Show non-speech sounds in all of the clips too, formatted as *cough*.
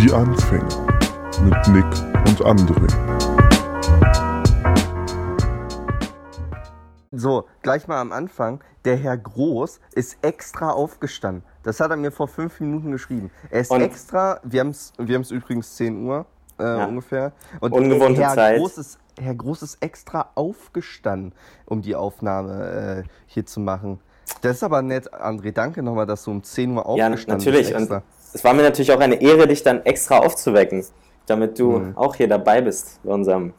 Die Anfänger mit Nick und André. So, gleich mal am Anfang. Der Herr Groß ist extra aufgestanden. Das hat er mir vor fünf Minuten geschrieben. Er ist Und- extra, wir haben es wir haben's übrigens 10 Uhr äh, Ja. ungefähr. Und Ungewohnte Herr Zeit. Groß, ist, Herr Groß ist extra aufgestanden, um die Aufnahme äh, hier zu machen. Das ist aber nett, André. Danke nochmal, dass du um 10 Uhr Ja, aufgestanden natürlich. bist. Es war mir natürlich auch eine Ehre, dich dann extra aufzuwecken, damit du Mhm. auch hier dabei bist bei unserem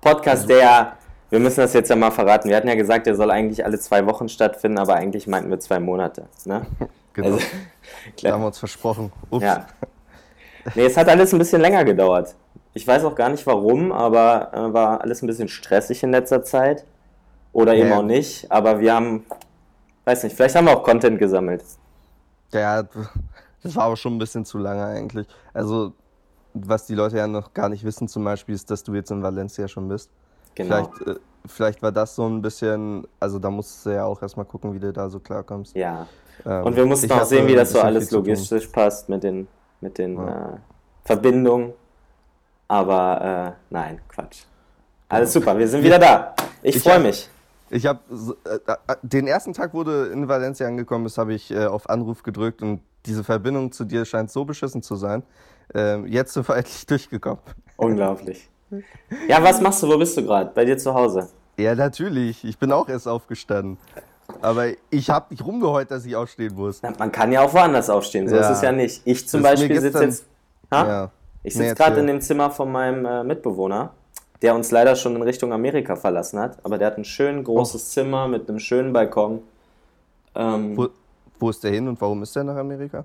Podcast, der ja, wir müssen das jetzt ja mal verraten. Wir hatten ja gesagt, der soll eigentlich alle zwei Wochen stattfinden, aber eigentlich meinten wir zwei Monate. Ne? *laughs* genau. Also, da haben wir uns versprochen. Ups. Ja. Nee, es hat alles ein bisschen länger gedauert. Ich weiß auch gar nicht warum, aber äh, war alles ein bisschen stressig in letzter Zeit. Oder eben Ja. auch nicht. Aber wir haben, weiß nicht, vielleicht haben wir auch Content gesammelt. Ja, das war aber schon ein bisschen zu lange eigentlich. Also, was die Leute ja noch gar nicht wissen zum Beispiel, ist, dass du jetzt in Valencia schon bist. Genau. Vielleicht, äh, vielleicht war das so ein bisschen, also da musst du ja auch erstmal gucken, wie du da so klarkommst. Ja. Ähm, Und wir mussten auch sehen, wie das so alles logistisch passt mit den, mit den Ja. äh, Verbindungen. Aber äh, nein, Quatsch. Alles super, wir sind wieder da. Ich, Ich freue mich. Ich habe äh, äh, den ersten Tag, wo du in Valencia angekommen bist, habe ich äh, auf Anruf gedrückt und diese Verbindung zu dir scheint so beschissen zu sein. Ähm, jetzt sind *laughs* wir endlich durchgekommen. Unglaublich. Ja, was machst du? Wo bist du gerade? Bei dir zu Hause? Ja, natürlich. Ich bin auch erst aufgestanden. Aber ich habe nicht rumgeheult, dass ich aufstehen muss. Na, man kann ja auch woanders aufstehen, so Ja. ist es ja nicht. Ich zum Das Beispiel sitze jetzt. Ha? Ja. Ich Nee, sitze gerade erzähl. in dem Zimmer von meinem äh, Mitbewohner, der uns leider schon in Richtung Amerika verlassen hat. Aber der hat ein schön großes Zimmer mit einem schönen Balkon. Ähm, Wo, wo ist der hin und warum ist der nach Amerika?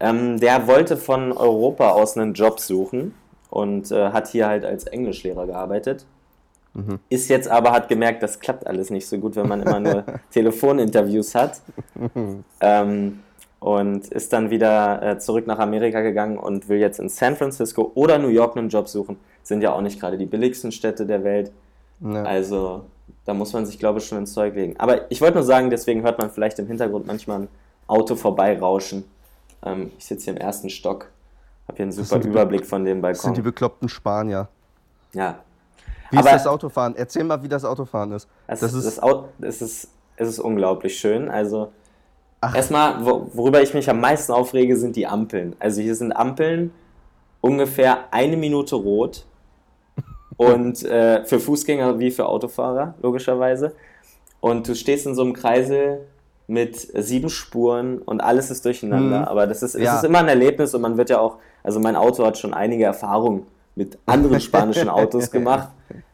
ähm, der wollte von Europa aus einen Job suchen und äh, hat hier halt als Englischlehrer gearbeitet. Mhm. Ist jetzt aber, hat gemerkt, das klappt alles nicht so gut, wenn man immer nur *laughs* Telefoninterviews hat. *laughs* ähm, und ist dann wieder äh, zurück nach Amerika gegangen und will jetzt in San Francisco oder New York einen Job suchen. Sind ja auch nicht gerade die billigsten Städte der Welt. Ja. Also da muss man sich, glaube ich, schon ins Zeug legen. Aber ich wollte nur sagen, deswegen hört man vielleicht im Hintergrund manchmal ein Auto vorbeirauschen. Ähm, ich sitze hier im ersten Stock, habe hier einen super Überblick von dem Das sind die Balkon. bekloppten Spanier. Ja, Wie Aber- ist das Autofahren? Erzähl mal, wie das Autofahren ist. das, Das das, ist- Au- es ist, es ist unglaublich schön. Also Ach. erstmal, wo, worüber ich mich am meisten aufrege, sind die Ampeln. Also hier sind Ampeln ungefähr eine Minute rot und äh, für Fußgänger wie für Autofahrer, logischerweise. Und du stehst in so einem Kreisel mit sieben Spuren und alles ist durcheinander. Mhm. Aber das ist, es Ja. ist immer ein Erlebnis und man wird ja auch, also mein Auto hat schon einige Erfahrungen mit anderen spanischen Autos *laughs* gemacht.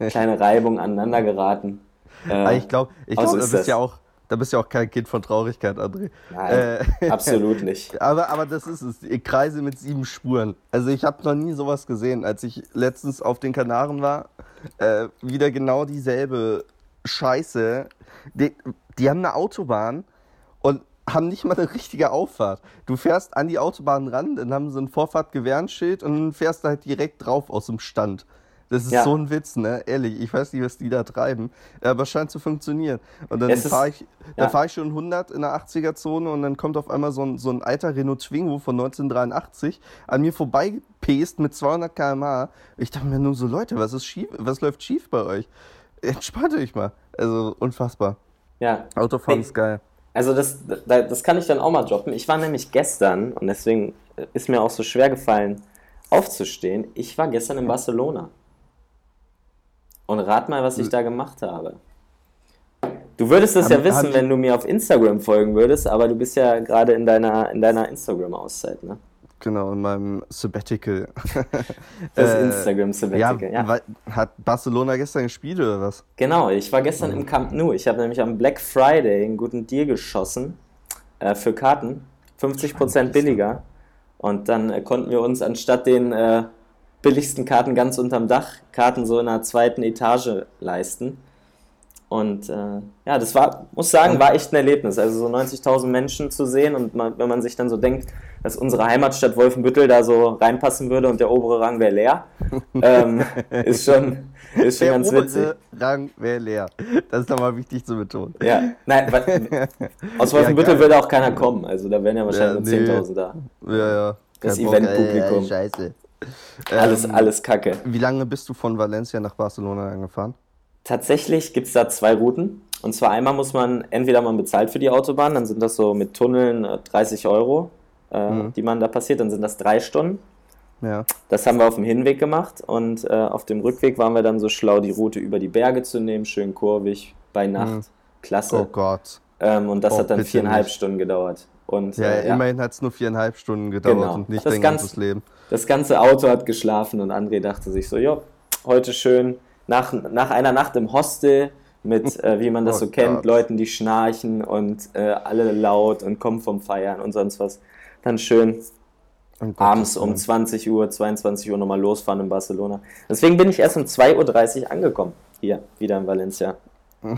Kleine Reibung aneinander geraten. Äh, ich glaube, ich glaub, da ist bist das. ja auch, da bist ja auch kein Kind von Traurigkeit, André. Nein, Äh, *laughs* absolut nicht. Aber, aber das ist es. Ich Kreise mit sieben Spuren. Also ich habe noch nie sowas gesehen. Als ich letztens auf den Kanaren war, äh, wieder genau dieselbe Scheiße. Die, die haben eine Autobahn und haben nicht mal eine richtige Auffahrt. Du fährst an die Autobahn ran, dann haben sie ein Vorfahrtgewährenschild und dann fährst du halt direkt drauf aus dem Stand. Das ist Ja. so ein Witz, ne? Ehrlich, ich weiß nicht, was die da treiben, aber es scheint zu funktionieren. Und dann fahre ich, ja. da fahr ich schon 100 in der 80er-Zone und dann kommt auf einmal so ein, so ein alter Renault Twingo von 1983 an mir vorbeipest mit 200 km/h. Ich dachte mir nur so, Leute, was ist schief, was läuft schief bei euch? Entspannt euch mal. Also unfassbar. Ja. Autofahren Nee. ist geil. Also das, da- das kann ich dann auch mal droppen. Ich war nämlich gestern, und deswegen ist mir auch so schwer gefallen, aufzustehen. Ich war gestern in Barcelona. Und rat mal, was ich da gemacht habe. Du würdest es ja wissen, wenn du mir auf Instagram folgen würdest, aber du bist ja gerade in deiner, in deiner Instagram-Auszeit, ne? Genau, in meinem Sabbatical. *laughs* Das Äh, Instagram-Sabbatical, ja. wa- Hat Barcelona gestern gespielt oder was? Genau, ich war gestern im Camp Nou. Ich habe nämlich am Black Friday einen guten Deal geschossen äh, für Karten. 50% billiger. Und dann äh, konnten wir uns anstatt den äh, billigsten Karten ganz unterm Dach Karten so in einer zweiten Etage leisten. Und äh, ja, das war, muss sagen, war echt ein Erlebnis. Also so 90.000 Menschen zu sehen und man, wenn man sich dann so denkt, dass unsere Heimatstadt Wolfenbüttel da so reinpassen würde und der obere Rang wäre leer, *laughs* ähm, ist schon, ist schon Der ganz obere witzig. Rang wäre leer. Das ist nochmal wichtig zu betonen. Ja, nein, wa- *laughs* aus Wolfenbüttel geil. würde auch keiner kommen. Also da wären ja wahrscheinlich Ja, nur nee. 10.000 da. Ja, ja. Das Kein Bock, Eventpublikum. Scheiße. Alles, Ähm, alles Kacke. Wie lange bist du von Valencia nach Barcelona angefahren? Tatsächlich gibt es da zwei Routen. Und zwar einmal muss man, entweder man bezahlt für die Autobahn, dann sind das so mit Tunneln äh, 30 Euro, äh, Mhm. die man da passiert, dann sind das drei Stunden. Ja. Das haben wir auf dem Hinweg gemacht und äh, auf dem Rückweg waren wir dann so schlau, die Route über die Berge zu nehmen, schön kurvig, bei Nacht, Mhm. klasse. Oh Gott. ähm, und das Oh, hat dann viereinhalb nicht. Stunden gedauert. Und Ja, äh, ja, immerhin hat es nur viereinhalb Stunden gedauert Genau. und nicht Das dein Ganze- ganzes Leben. Das ganze Auto hat geschlafen und André dachte sich so, ja, heute schön nach, nach einer Nacht im Hostel mit, äh, wie man das Oh so kennt, Gott. Leuten, die schnarchen und äh, alle laut und kommen vom Feiern und sonst was. Dann schön Um abends um Willen. 20 Uhr, 22 Uhr nochmal losfahren in Barcelona. Deswegen bin ich erst um 2.30 Uhr angekommen. Hier, wieder in Valencia. *laughs*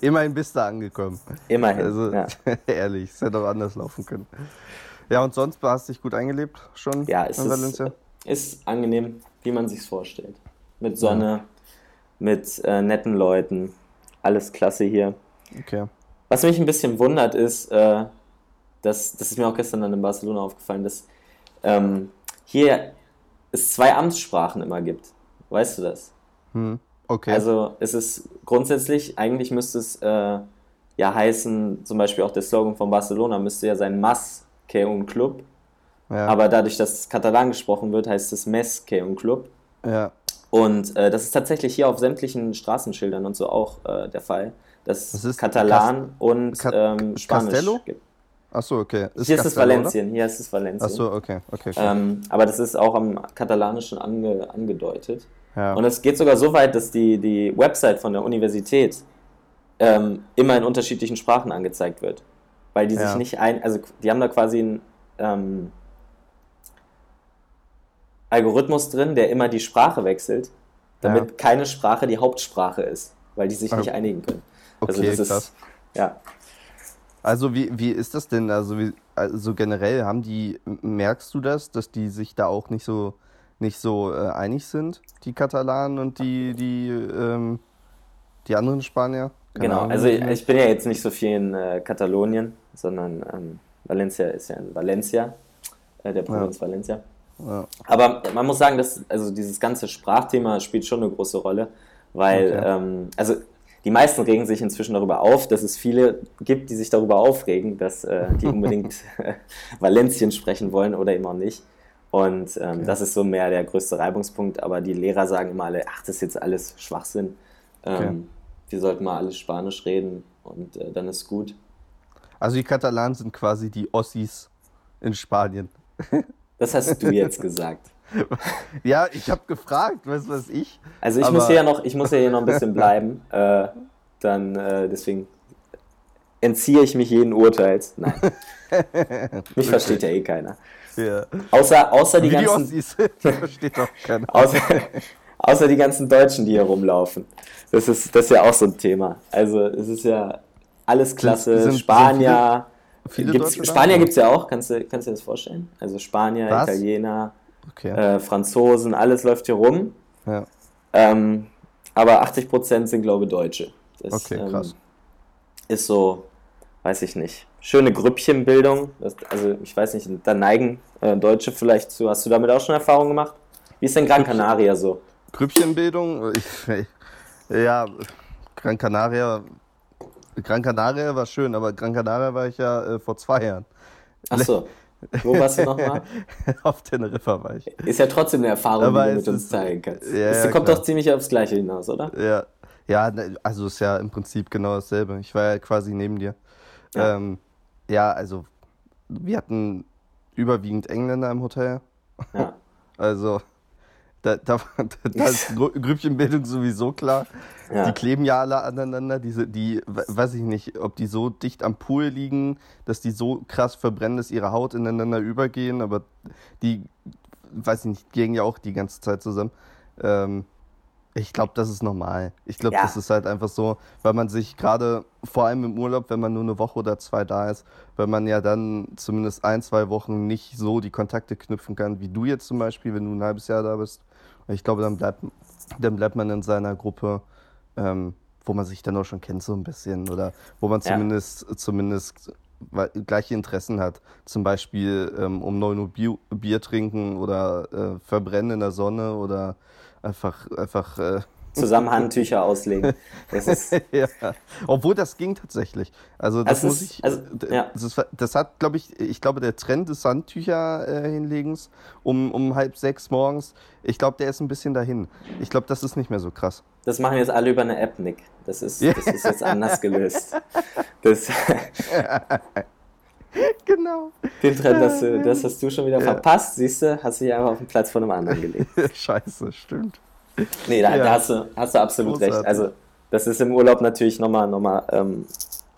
Immerhin bist du angekommen. Immerhin. Also, ja. *laughs* ehrlich, es hätte auch anders laufen können. Ja, und sonst hast du dich gut eingelebt schon Ja, es in ist, Valencia? ist angenehm, wie man sich's vorstellt. Mit Sonne, mit äh, netten Leuten, alles klasse hier. Okay. Was mich ein bisschen wundert ist, äh, dass, das ist mir auch gestern dann in Barcelona aufgefallen, dass ähm, hier es zwei Amtssprachen immer gibt. Weißt du das? Hm. Okay. Also es ist grundsätzlich, eigentlich müsste es äh, ja heißen, zum Beispiel auch der Slogan von Barcelona müsste ja sein Mas que un Club. ja. Aber dadurch, dass Katalan gesprochen wird, heißt es Mes que un Club. ja. Und äh, das ist tatsächlich hier auf sämtlichen Straßenschildern und so auch äh, der Fall, dass Das ist Katalan und Ca- ähm, Spanisch Castello? gibt. Achso, okay. Hier ist es Castello, oder? Valencien, hier ist es Valencien. Achso, okay. okay, okay. Ähm, aber das ist auch am Katalanischen ange, angedeutet. ja. Und es geht sogar so weit, dass die, die Website von der Universität ähm, immer in unterschiedlichen Sprachen angezeigt wird. Weil die Ja. sich nicht ein, also die haben da quasi einen ähm, Algorithmus drin, der immer die Sprache wechselt, damit Ja. keine Sprache die Hauptsprache ist, weil die sich Ah. nicht einigen können. Also okay, das ist, krass. ja. Also wie, wie ist das denn? Also, wie, also generell haben die, merkst du das, dass die sich da auch nicht so nicht so äh, einig sind, die Katalanen und die, die, ähm, die anderen Spanier? Keine Genau, Ahnung, also ich, ich bin ja jetzt nicht so viel in äh, Katalonien, sondern ähm, Valencia ist ja in Valencia, äh, der Provinz Valencia. ja. Aber man muss sagen, dass also dieses ganze Sprachthema spielt schon eine große Rolle, weil Okay. ähm, also die meisten regen sich inzwischen darüber auf, dass es viele gibt, die sich darüber aufregen, dass äh, die *laughs* unbedingt *laughs* Valencien sprechen wollen oder eben auch nicht. Und ähm, das ist so mehr der größte Reibungspunkt. Aber die Lehrer sagen immer alle, ach, das ist jetzt alles Schwachsinn. Ähm, Okay. Wir sollten mal alles Spanisch reden und äh, dann ist gut. Also die Katalanen sind quasi die Ossis in Spanien. *laughs* Das hast du jetzt gesagt. *laughs* Ja, ich habe gefragt, weißt du was ich? Also ich muss hier ja noch, ich muss ja hier noch ein bisschen bleiben. *laughs* Äh, dann äh, deswegen entziehe ich mich jeden Urteils. Nein. Mich versteht ja eh keiner. Ja. Außer, außer die Wie die ganzen. Ossis, die versteht doch keiner. Außer, außer die ganzen Deutschen, die hier rumlaufen. Das ist, das ist ja auch so ein Thema. Also es ist ja alles klasse. sind- sind Spanier. Viele gibt's? Spanier gibt es ja auch, kannst du, kannst du dir das vorstellen? Also Spanier, Was? Italiener, Okay. äh, Franzosen, alles läuft hier rum. Ja. Ähm, aber 80% sind, glaube ich, Deutsche. Das, Okay, krass. Ähm, ist so, weiß ich nicht. Schöne Grüppchenbildung. Das, also, ich weiß nicht, da neigen äh, Deutsche vielleicht zu. Hast du damit auch schon Erfahrung gemacht? Wie ist denn Gran Canaria so? Grüppchenbildung, ich, *laughs* ja, Gran Canaria, Gran Canaria war schön, aber Gran Canaria war ich ja äh, vor zwei Jahren. Achso, wo warst du nochmal? *laughs* Auf Teneriffa war ich. Ist ja trotzdem eine Erfahrung, Aber die du mit uns teilen kannst. Ja, es ja, kommt klar. doch ziemlich aufs Gleiche hinaus, oder? Ja, ja, ne, also ist ja im Prinzip genau dasselbe. Ich war ja quasi neben dir. Ja. Ja, ähm, ja also wir hatten überwiegend Engländer im Hotel. Ja. *laughs* Also da, da, da ist *laughs* Grü- Grüppchenbildung sowieso klar. Ja. Die kleben ja alle aneinander. Diese, die, we- weiß ich nicht, ob die so dicht am Pool liegen, dass die so krass verbrennen, dass ihre Haut ineinander übergehen. Aber die, weiß ich nicht, gehen ja auch die ganze Zeit zusammen. Ähm, ich glaube, das ist normal. Ich glaube, Ja. das ist halt einfach so, weil man sich gerade, vor allem im Urlaub, wenn man nur eine Woche oder zwei da ist, weil man ja dann zumindest ein, zwei Wochen nicht so die Kontakte knüpfen kann, wie du jetzt zum Beispiel, wenn du ein halbes Jahr da bist. Ich glaube, dann bleibt, dann bleibt man in seiner Gruppe, ähm, wo man sich dann auch schon kennt, so ein bisschen. Oder wo man Ja. zumindest, zumindest weil, gleiche Interessen hat. Zum Beispiel ähm, um 9 Uhr Bier, Bier trinken oder äh, verbrennen in der Sonne oder einfach, einfach äh, Zusammen Handtücher auslegen. Das ist, *laughs* ja. Obwohl das ging tatsächlich. Also das Also muss ist- ich. also, ja. das, ist, das hat, glaube ich, ich glaube, der Trend des Handtücher äh, hinlegens um, um halb sechs morgens, ich glaube, der ist ein bisschen dahin. Ich glaube, das ist nicht mehr so krass. das machen jetzt alle über eine App, Nick. Das ist, das ist jetzt anders gelöst. Das, *laughs* Genau. den Trend, das, das hast du schon wieder Ja. verpasst, siehst du, hast du dich einfach auf den Platz von einem anderen gelegt. *laughs* Scheiße, stimmt. Nee, da, Ja. da hast, du, hast du absolut Großartig. recht. Also, das ist im Urlaub natürlich nochmal, nochmal ähm,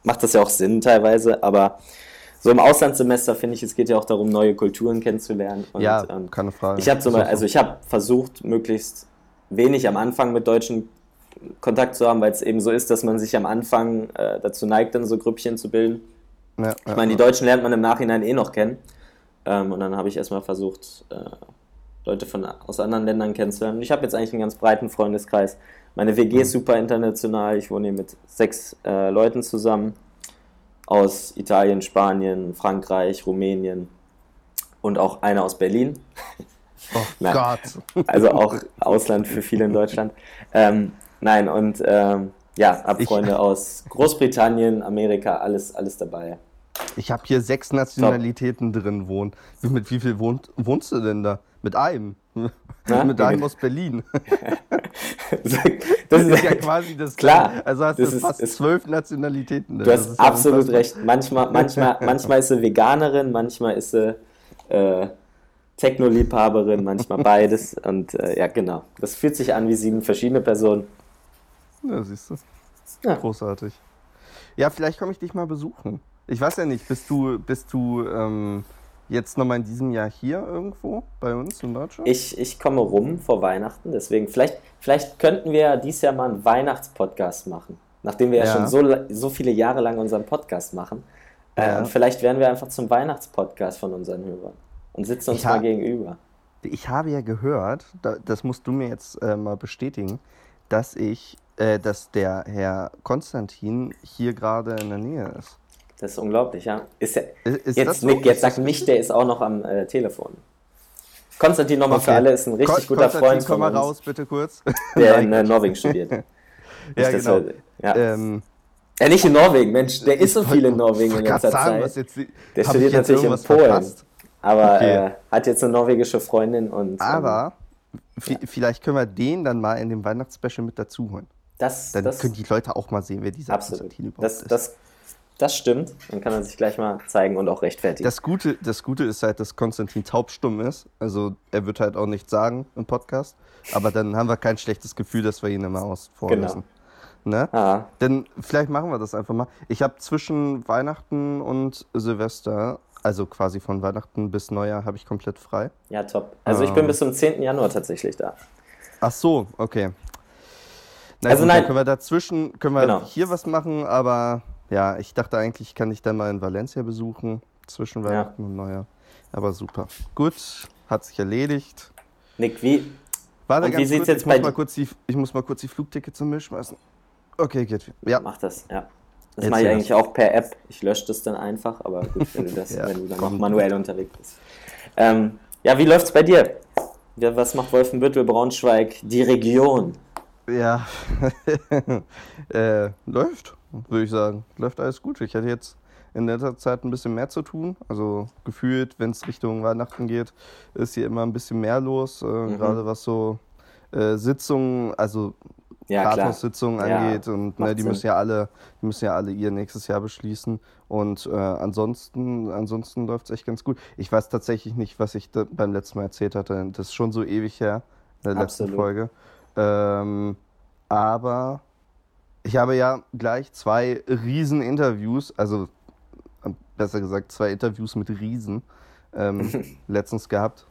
macht das ja auch Sinn teilweise, aber so im Auslandssemester finde ich, es geht ja auch darum, neue Kulturen kennenzulernen. Und, ja, ähm, keine Frage. ich habe zum Beispiel, also so. ich habe versucht, möglichst wenig am Anfang mit Deutschen Kontakt zu haben, weil es eben so ist, dass man sich am Anfang äh, dazu neigt, dann so Grüppchen zu bilden. ja, Ich meine, die Deutschen lernt man im Nachhinein eh noch kennen. Ähm, und dann habe ich erstmal versucht, äh, Leute von, aus anderen Ländern kennenzulernen. Und ich habe jetzt eigentlich einen ganz breiten Freundeskreis. Meine WG ist super international. Ich wohne hier mit sechs äh, Leuten zusammen. Aus Italien, Spanien, Frankreich, Rumänien und auch einer aus Berlin. Oh *laughs* Nein. Gott. Also auch Ausland für viele in Deutschland. *laughs* Ähm, nein, und ähm, ja, hab Ich- Freunde aus Großbritannien, Amerika, alles, alles dabei. Ich habe hier sechs Nationalitäten drin wohnen. Mit wie viel wohnt, wohnst du denn da? Mit einem. Na? *laughs* mit einem aus Berlin. *laughs* das Das ist ja quasi das Klar. Also hast du fast ist- zwölf Nationalitäten. Du hast absolut recht. Manchmal, manchmal, *laughs* manchmal ist sie Veganerin, manchmal ist sie äh, Techno-Liebhaberin, manchmal beides. Und äh, ja, genau. Das fühlt sich an wie sieben verschiedene Personen. Ja, siehst du. Ja. Großartig. Ja, vielleicht komme ich dich mal besuchen. Ich weiß ja nicht, bist du, bist du ähm, jetzt nochmal in diesem Jahr hier irgendwo bei uns in Deutschland? Ich, ich komme rum vor Weihnachten, deswegen vielleicht, vielleicht könnten wir dieses Jahr mal einen Weihnachtspodcast machen. Nachdem wir ja, Ja. schon so, so viele Jahre lang unseren Podcast machen. Äh, Ja. und vielleicht werden wir einfach zum Weihnachtspodcast von unseren Hörern und sitzen uns Ich mal gegenüber. Ich habe ja gehört, da, das musst du mir jetzt äh, mal bestätigen, dass ich, äh, dass der Herr Konstantin hier gerade in der Nähe ist. Das ist unglaublich, ja. Ist ja Ist, jetzt? Nick, jetzt Ist sag das nicht, richtig? der ist auch noch am äh, Telefon. Konstantin nochmal für Okay. alle, ist ein richtig Kon- guter Freund komm mal raus, bitte kurz. der *laughs* in äh, Norwegen studiert. *laughs* ja, Nicht, genau. wir- ja. Ähm, ja, nicht in Norwegen, Mensch, der ist so viel in Norwegen in letzter sagen, Zeit. jetzt, Der studiert jetzt natürlich in Polen. verpasst? Aber Okay. äh, hat jetzt eine norwegische Freundin und. ähm, Aber vi- vielleicht können wir den dann mal in dem Weihnachtsspecial mit dazu holen. das, Dann das, können die Leute auch mal sehen, wer dieser absolut. Konstantin überhaupt Das, ist. das, das stimmt. Dann kann er sich gleich mal zeigen und auch rechtfertigen. Das Gute, das Gute ist halt, dass Konstantin taubstumm ist. Also er wird halt auch nichts sagen im Podcast. Aber dann haben wir kein schlechtes Gefühl, dass wir ihn immer aus vorlesen. Ne? ah, Denn vielleicht machen wir das einfach mal. Ich habe zwischen Weihnachten und Silvester, also quasi von Weihnachten bis Neujahr, habe ich komplett frei. ja, top. Also ich bin Ähm. bis zum 10. Januar tatsächlich da. Ach so, okay. Na Also gut, nein. Dann können wir dazwischen, können wir Genau. hier was machen, aber ja, ich dachte eigentlich, kann ich dann mal in Valencia besuchen, zwischen Ja. Weihnachten und Neujahr. Aber super. Gut, hat sich erledigt. Nick, wie? Warte Und wie ganz sieht's kurz, jetzt ich muss, mal kurz die, ich muss mal kurz die Flugtickets im Müll schmeißen. Okay, geht. Ja, Mach das, ja. Das Jetzt mache ich ja. eigentlich auch per App. Ich lösche das dann einfach, aber gut, wenn du, das, *laughs* Ja, wenn du dann noch komm. manuell unterwegs bist. Ähm, ja, wie läuft's bei dir? Ja, was macht Wolfenbüttel, Braunschweig, die Region? ja. *laughs* äh, läuft, würde ich sagen. Läuft alles gut. Ich hatte jetzt in letzter Zeit ein bisschen mehr zu tun. Also gefühlt, wenn es Richtung Weihnachten geht, ist hier immer ein bisschen mehr los. Äh, Mhm. Gerade was so äh, Sitzungen, also Ja. Rathaussitzungen Ja, angeht und ne, die Sinn. müssen ja alle, die müssen ja alle ihr nächstes Jahr beschließen und äh, ansonsten, ansonsten läuft es echt ganz gut. Ich weiß tatsächlich nicht, was ich beim letzten Mal erzählt hatte. Das ist schon so ewig her, in der letzten Absolut. Folge. Ähm, aber ich habe ja gleich zwei riesen Interviews, also äh, besser gesagt zwei Interviews mit Riesen ähm, *laughs* letztens gehabt.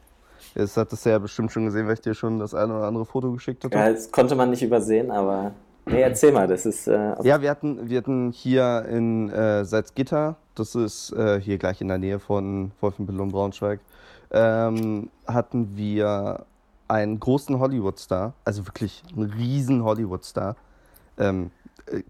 Das hattest du ja bestimmt schon gesehen, weil ich dir schon das eine oder andere Foto geschickt hatte. Ja, das konnte man nicht übersehen, aber. Nee, erzähl mal, das ist. Äh, Ja, wir hatten, wir hatten hier in äh, Salzgitter, das ist äh, hier gleich in der Nähe von Wolfenbüttel und Braunschweig, ähm, hatten wir einen großen Hollywood-Star, also wirklich einen riesen Hollywood-Star. Ähm, äh,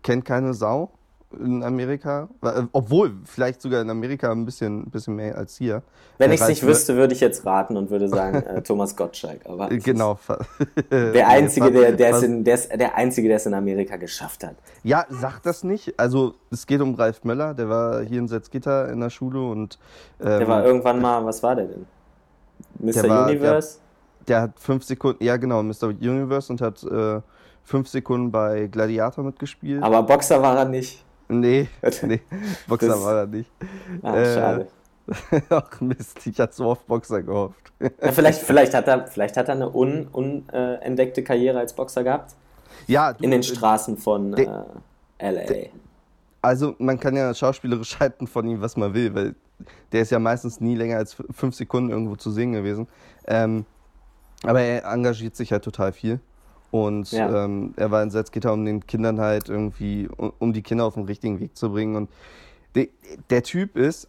kennt keine Sau, in Amerika. Äh, Obwohl, vielleicht sogar in Amerika ein bisschen, bisschen mehr als hier. Wenn Äh, ich es nicht wüsste, würde ich jetzt raten und würde sagen äh, Thomas Gottschalk. Aber ist Genau. *laughs* Der Einzige, der, der, es in, der, ist der Einzige, der es in Amerika geschafft hat. Ja, sag das nicht. Also, es geht um Ralf Möller, der war hier in Salzgitter in der Schule und. Ähm, Der war irgendwann mal, was war der denn? Mr. Der war- Universe? der hat fünf Sekunden, ja genau, Mr. Universe und hat äh, fünf Sekunden bei Gladiator mitgespielt. Aber Boxer war er nicht. nee, *laughs* nee, Boxer Das- war er nicht. Ah, Äh, schade. *laughs* Ach Mist, ich hatte so auf Boxer gehofft. Ja, vielleicht, vielleicht, hat er, vielleicht hat er eine unentdeckte un, äh, Karriere als Boxer gehabt. Ja, du, In den äh, Straßen von de- äh, LA. Also man kann ja schauspielerisch *laughs* halten von ihm, was man will, weil der ist ja meistens nie länger als fünf Sekunden irgendwo zu sehen gewesen. Ähm, aber er engagiert sich halt total viel. Und Ja. ähm, er war in Salzgitter, um den Kindern halt irgendwie, um, um die Kinder auf den richtigen Weg zu bringen. Und de, der Typ ist,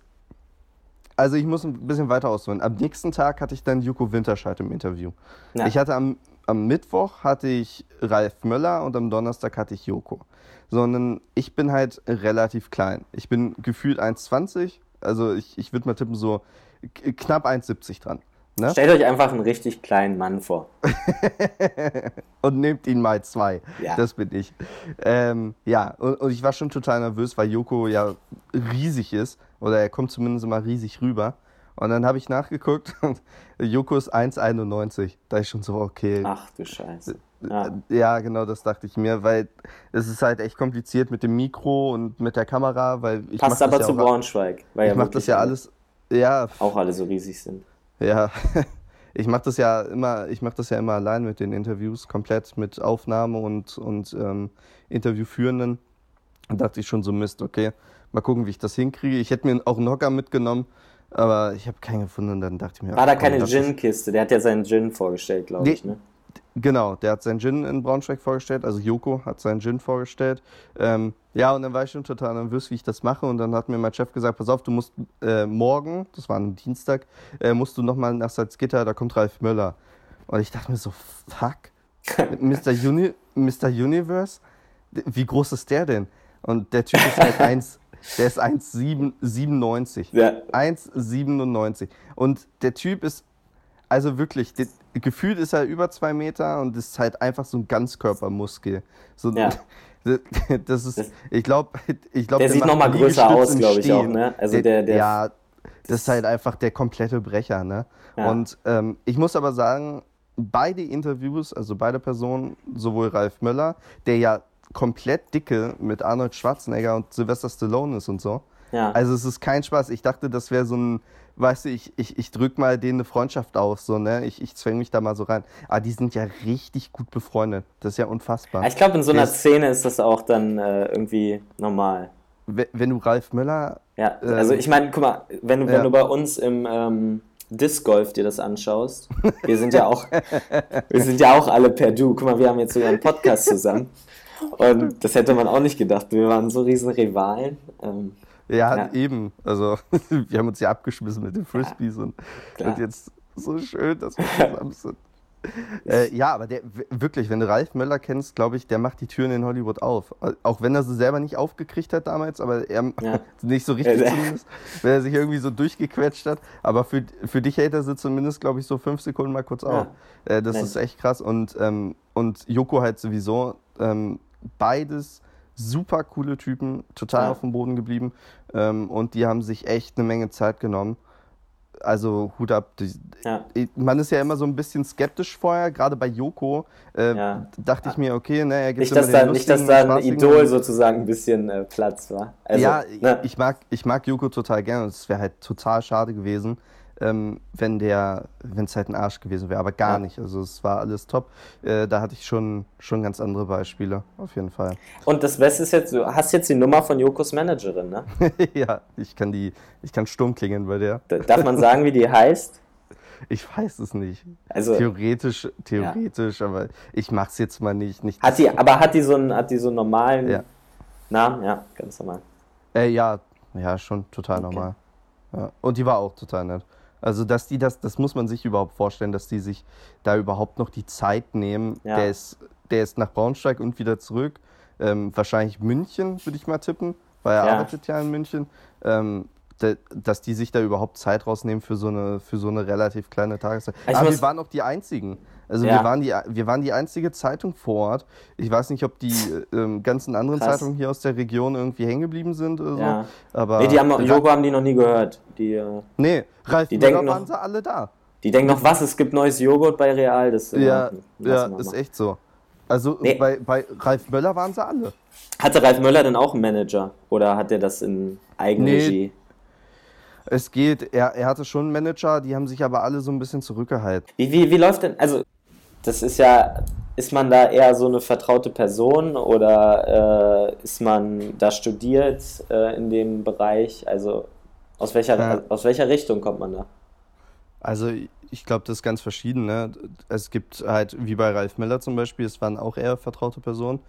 also ich muss ein bisschen weiter ausholen. Am nächsten Tag hatte ich dann Joko Winterscheid im Interview. Ja. Ich hatte am, am Mittwoch hatte ich Ralf Möller und am Donnerstag hatte ich Joko. Sondern ich bin halt relativ klein. Ich bin gefühlt 1,20. Also ich, ich würde mal tippen so knapp 1,70 dran. Ne? Stellt euch einfach einen richtig kleinen Mann vor. *laughs* und nehmt ihn mal zwei. Ja. Das bin ich. Ähm, ja, und, und ich war schon total nervös, weil Joko ja riesig ist. Oder er kommt zumindest mal riesig rüber. Und dann habe ich nachgeguckt *laughs* und Joko ist 1,91. Da ist schon so, okay. Ach du Scheiße. Ja. Äh, Ja, genau, das dachte ich mir, weil es ist halt echt kompliziert mit dem Mikro und mit der Kamera, weil ich Passt aber das zu ja auch, Braunschweig, weil ich ja mach wirklich das ja alles, ja, auch alle so riesig sind. Ja, *laughs* ich mache das ja immer, ich mache das ja immer allein mit den Interviews, komplett mit Aufnahme und, und ähm, Interviewführenden. Da dachte ich schon so, Mist, okay, mal gucken, wie ich das hinkriege. Ich hätte mir auch einen Hocker mitgenommen, aber ich habe keinen gefunden und dann dachte ich mir, War da keine. Gin-Kiste? Der hat ja seinen Gin vorgestellt, glaube ich. Ne? Genau, der hat seinen Gin in Braunschweig vorgestellt, also Joko hat seinen Gin vorgestellt. Ähm, ja, und dann war ich schon total nervös, wie ich das mache. Und dann hat mir mein Chef gesagt, pass auf, du musst äh, morgen, das war ein Dienstag, äh, musst du nochmal nach Salzgitter, da kommt Ralf Möller. Und ich dachte mir so, fuck, Mr. Uni Mr. Universe, wie groß ist der denn? Und der Typ ist halt 1, der ist 1,97. Ja. 1,97. Und der Typ ist, also wirklich, der, gefühlt ist er über zwei Meter und ist halt einfach so ein Ganzkörpermuskel. So, Ja. *laughs* Das ist, Das- ich glaube, ich glaub, Der sieht macht noch mal größer aus, im glaub ich, auch, ne? Also der- der- ja, das ist halt einfach der komplette Brecher, ne? Ja. Und ähm, ich muss aber sagen, beide Interviews, also beide Personen, sowohl Ralf Möller, der ja komplett dicke mit Arnold Schwarzenegger und Sylvester Stallone ist und so. Ja. Also es ist kein Spaß. Ich dachte, das wäre so ein, weißt du, ich, ich, ich drück mal denen eine Freundschaft auf, so, ne? Ich, ich zwänge mich da mal so rein. Aber die sind ja richtig gut befreundet. Das ist ja unfassbar. ich glaube, in so einer ist- Szene ist das auch dann äh, irgendwie normal. We- Wenn du Ralf Möller, Ja, Ähm, also ich meine, guck mal, wenn, du- wenn ja. du bei uns im ähm, Disc Golf dir das anschaust, wir sind ja auch, *laughs* wir sind ja auch alle per Du. Guck mal, wir haben jetzt sogar einen Podcast zusammen. Und das hätte man auch nicht gedacht. Wir waren so riesen Rivalen. Ähm, ja, Ja. eben. Also *laughs* wir haben uns ja abgeschmissen mit den Frisbees und, klar. und jetzt so schön, dass wir *laughs* zusammen sind. Äh, ja, aber der wirklich, wenn du Ralf Möller kennst, glaube ich, der macht die Türen in Hollywood auf. Äh, Auch wenn er sie selber nicht aufgekriegt hat damals, aber er Ja. *laughs* nicht so richtig zumindest, wenn er sich irgendwie so durchgequetscht hat. Aber für, für dich hält er sie zumindest, glaube ich, so fünf Sekunden mal kurz auf. Äh, das Nein. ist echt krass. Und, ähm, und Joko halt sowieso. Ähm, beides super coole Typen, total Ja. auf dem Boden geblieben. Ähm, und die haben sich echt eine Menge Zeit genommen. Also Hut ab. Die, ja. man ist ja immer so ein bisschen skeptisch vorher, gerade bei Joko. Äh, Ja. dachte ich mir, okay, ne, er gibt Nicht, dass da, nicht, dass da ein Idol sozusagen ein bisschen äh, Platz war. Also, ja, ne? ich, mag, ich mag Joko total gerne und es wäre halt total schade gewesen, ähm, wenn der, wenn es halt ein Arsch gewesen wäre, aber gar Ja. nicht. Also es war alles top. Äh, da hatte ich schon, schon ganz andere Beispiele, auf jeden Fall. Und das Beste ist jetzt, du hast jetzt die Nummer von Jokos Managerin, ne? *laughs* ja, ich kann die, ich kann stumm klingen bei der. Da- Darf man sagen, wie die heißt? *laughs* Ich weiß es nicht. Also, Theoretisch, theoretisch, aber ich mach's jetzt mal nicht. nicht hat die, aber hat die so einen, hat die so einen normalen Ja. Namen? Ja, ganz normal. Äh, ja, ja, schon total Okay. normal. Ja. Und die war auch total nett. Also, dass die das, das muss man sich überhaupt vorstellen, dass die sich da überhaupt noch die Zeit nehmen. Ja. Der, ist, der ist nach Braunschweig und wieder zurück. Ähm, wahrscheinlich München, würde ich mal tippen. weil er Ja. arbeitet ja in München, ähm, de, dass die sich da überhaupt Zeit rausnehmen für so eine, für so eine relativ kleine Tageszeit. Ich Aber wir waren auch die Einzigen. Also Ja. wir, waren die, wir waren die einzige Zeitung vor Ort. Ich weiß nicht, ob die ähm, ganzen anderen Krass. Zeitungen hier aus der Region irgendwie hängen geblieben sind oder so. Ja. Aber Nee, die haben, Joko haben die noch nie gehört. Die, äh, Nee, Ralf Die denken noch- waren sie alle da. die denken noch, was, es gibt neues Joghurt bei Real. Das äh, Ja, ja ist echt so. Also Nee. bei, bei Ralf Möller waren sie alle. Hatte Ralf Möller denn auch einen Manager? Oder hat er das in Eigenregie? Es geht, er, er hatte schon einen Manager, die haben sich aber alle so ein bisschen zurückgehalten. Wie, wie, wie läuft denn, also das ist ja, ist man da eher so eine vertraute Person oder äh, ist man da studiert äh, in dem Bereich? Also aus welcher, Ja. aus welcher Richtung kommt man da? Also ich glaube, das ist ganz verschieden. Ne? Es gibt halt, wie bei Ralf Möller zum Beispiel, es waren auch eher vertraute Personen,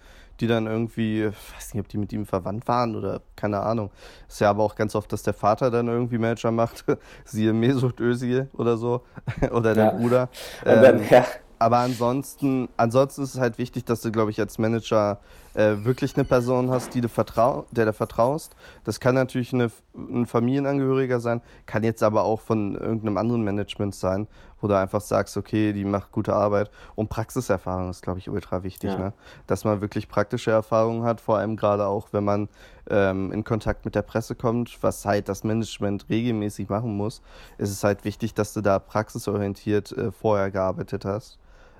die dann irgendwie, ich weiß nicht, ob die mit ihm verwandt waren oder keine Ahnung. Ist ja aber auch ganz oft, dass der Vater dann irgendwie Manager macht, *laughs* siehe Mesut Özil oder so, *laughs* oder der Ja. Bruder. Und dann, Ähm, ja, Aber ansonsten, ansonsten ist es halt wichtig, dass du, glaube ich, als Manager äh, wirklich eine Person hast, die du vertrau der du vertraust. Das kann natürlich eine, ein Familienangehöriger sein, kann jetzt aber auch von irgendeinem anderen Management sein, wo du einfach sagst, okay, die macht gute Arbeit. Und Praxiserfahrung ist, glaube ich, ultra wichtig, Ja. ne? dass man wirklich praktische Erfahrungen hat, vor allem gerade auch, wenn man ähm, in Kontakt mit der Presse kommt, was halt das Management regelmäßig machen muss, ist es halt wichtig, dass du da praxisorientiert äh, vorher gearbeitet hast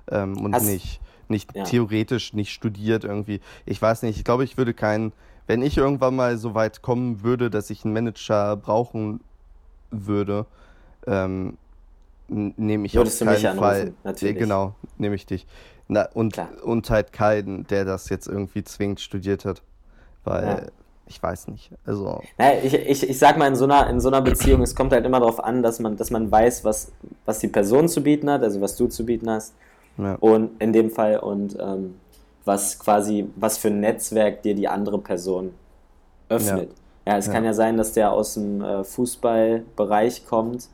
ähm, und Hast- nicht, nicht Ja. theoretisch, nicht studiert irgendwie. Ich weiß nicht, ich glaube, ich würde keinen, wenn ich irgendwann mal so weit kommen würde, dass ich einen Manager brauchen würde, ähm, nehme ich Würdest auf du mich keinen anrufen, Fall. natürlich. Genau, nehme ich dich. Na, und, Klar. und halt keinen, der das jetzt irgendwie zwingend studiert hat. Weil, Ja. ich weiß nicht. Also, Naja, ich, ich, ich sag mal, in so, einer, in so einer Beziehung, es kommt halt immer darauf an, dass man, dass man weiß, was, was die Person zu bieten hat, also was du zu bieten hast. Ja. Und in dem Fall und ähm, was quasi, was für ein Netzwerk dir die andere Person öffnet. Ja, es Ja. kann ja sein, dass der aus dem äh, Fußballbereich kommt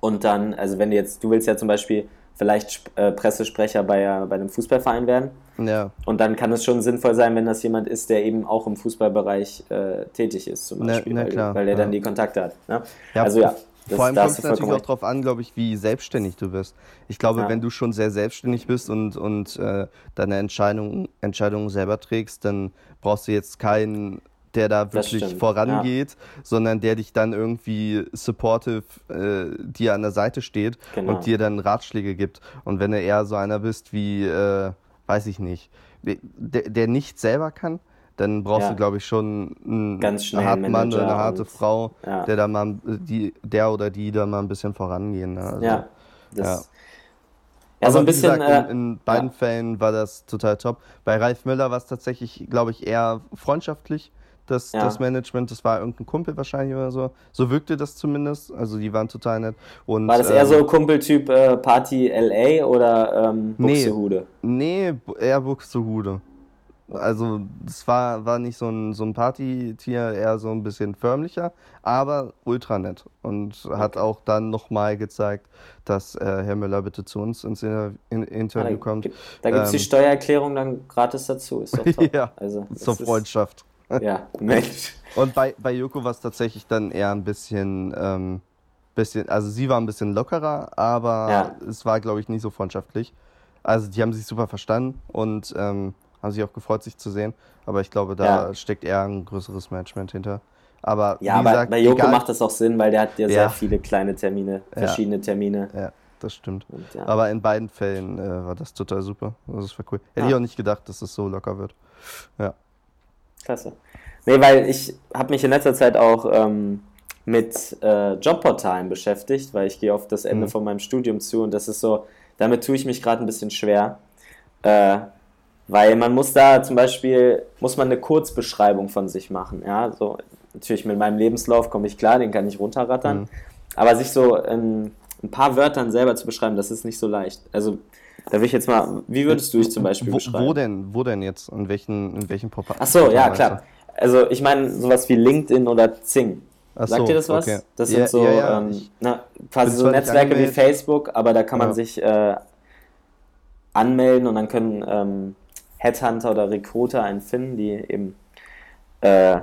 und dann, also wenn du jetzt, du willst ja zum Beispiel vielleicht äh, Pressesprecher bei, äh, bei einem Fußballverein werden ja. und dann kann es schon sinnvoll sein, wenn das jemand ist, der eben auch im Fußballbereich äh, tätig ist zum Beispiel, na weil, klar, weil der ja. dann die Kontakte hat. Ne? Ja, also ja, das, Vor allem kommt es natürlich auch darauf an, glaube ich, wie selbstständig du bist. Ich glaube, Ja. wenn du schon sehr selbstständig bist und, und äh, deine Entscheidung, Entscheidungen selber trägst, dann brauchst du jetzt keinen, der da wirklich vorangeht, sondern der dich dann irgendwie supportive äh, dir an der Seite steht Genau. und dir dann Ratschläge gibt. Und wenn du eher so einer bist wie, äh, weiß ich nicht, der, der nicht selber kann, dann brauchst Ja. du, glaube ich, schon einen Ganz schnell harten Mann oder eine harte Frau, Ja. der da mal die, der oder die da mal ein bisschen vorangehen. Ne? Also, Ja, das, ja. ja. So ein wie bisschen. gesagt, äh, in, in beiden Fällen war das total top. Bei Ralf Müller war es tatsächlich, glaube ich, eher freundschaftlich. Das, Ja. das Management, das war irgendein Kumpel wahrscheinlich oder so. So wirkte das zumindest. Also die waren total nett. Und, war das eher ähm, so Kumpeltyp äh, Party LA oder ähm, Nee. Buxtehude? Nee, b- eher Buxtehude. Also es war, war nicht so ein, so ein Partytier, eher so ein bisschen förmlicher, aber ultra nett. Und hat auch dann nochmal gezeigt, dass äh, Herr Müller bitte zu uns ins Inter in Interview Ja, da kommt. gibt- Da gibt es die Ähm, Steuererklärung dann gratis dazu. Ist doch *laughs* top. Ja, also, Zur ist- Freundschaft. Ja, *laughs* Mensch. Und bei, bei Joko war es tatsächlich dann eher ein bisschen, ähm, bisschen, also sie war ein bisschen lockerer, aber Ja. es war, glaube ich, nicht so freundschaftlich. Also die haben sich super verstanden und ähm, haben sich auch gefreut, sich zu sehen. Aber ich glaube, da Ja. steckt eher ein größeres Management hinter. Aber Ja, wie aber gesagt, bei Joko egal- macht das auch Sinn, weil der hat ja, Ja. sehr viele kleine Termine, verschiedene Termine. Ja, das stimmt. Und, ja. Aber in beiden Fällen äh, war das total super. Das war cool. Hätte ich auch nicht gedacht, dass es so locker wird. Ja. Klasse. Nee, weil ich habe mich in letzter Zeit auch ähm, mit äh, Jobportalen beschäftigt, weil ich gehe auf das Ende Mhm. von meinem Studium zu und das ist so, damit tue ich mich gerade ein bisschen schwer. Äh, weil man muss da zum Beispiel, muss man eine Kurzbeschreibung von sich machen. Ja, so natürlich mit meinem Lebenslauf komme ich klar, den kann ich runterrattern. Mhm. Aber sich so in ein paar Wörtern selber zu beschreiben, das ist nicht so leicht. Also da will ich jetzt mal, wie würdest du dich zum Beispiel wo, beschreiben? wo denn? Wo denn jetzt? In welchen, in welchen Pop Ach so, ja, klar. Also ich meine sowas wie LinkedIn oder Zing. Ach Sagt so, dir das was? okay. Das Ja, sind so ja, ja, ähm, na, quasi so Netzwerke wie. Facebook, aber da kann man Ja. sich äh, anmelden und dann können ähm, Headhunter oder Recruiter einen finden, die eben äh,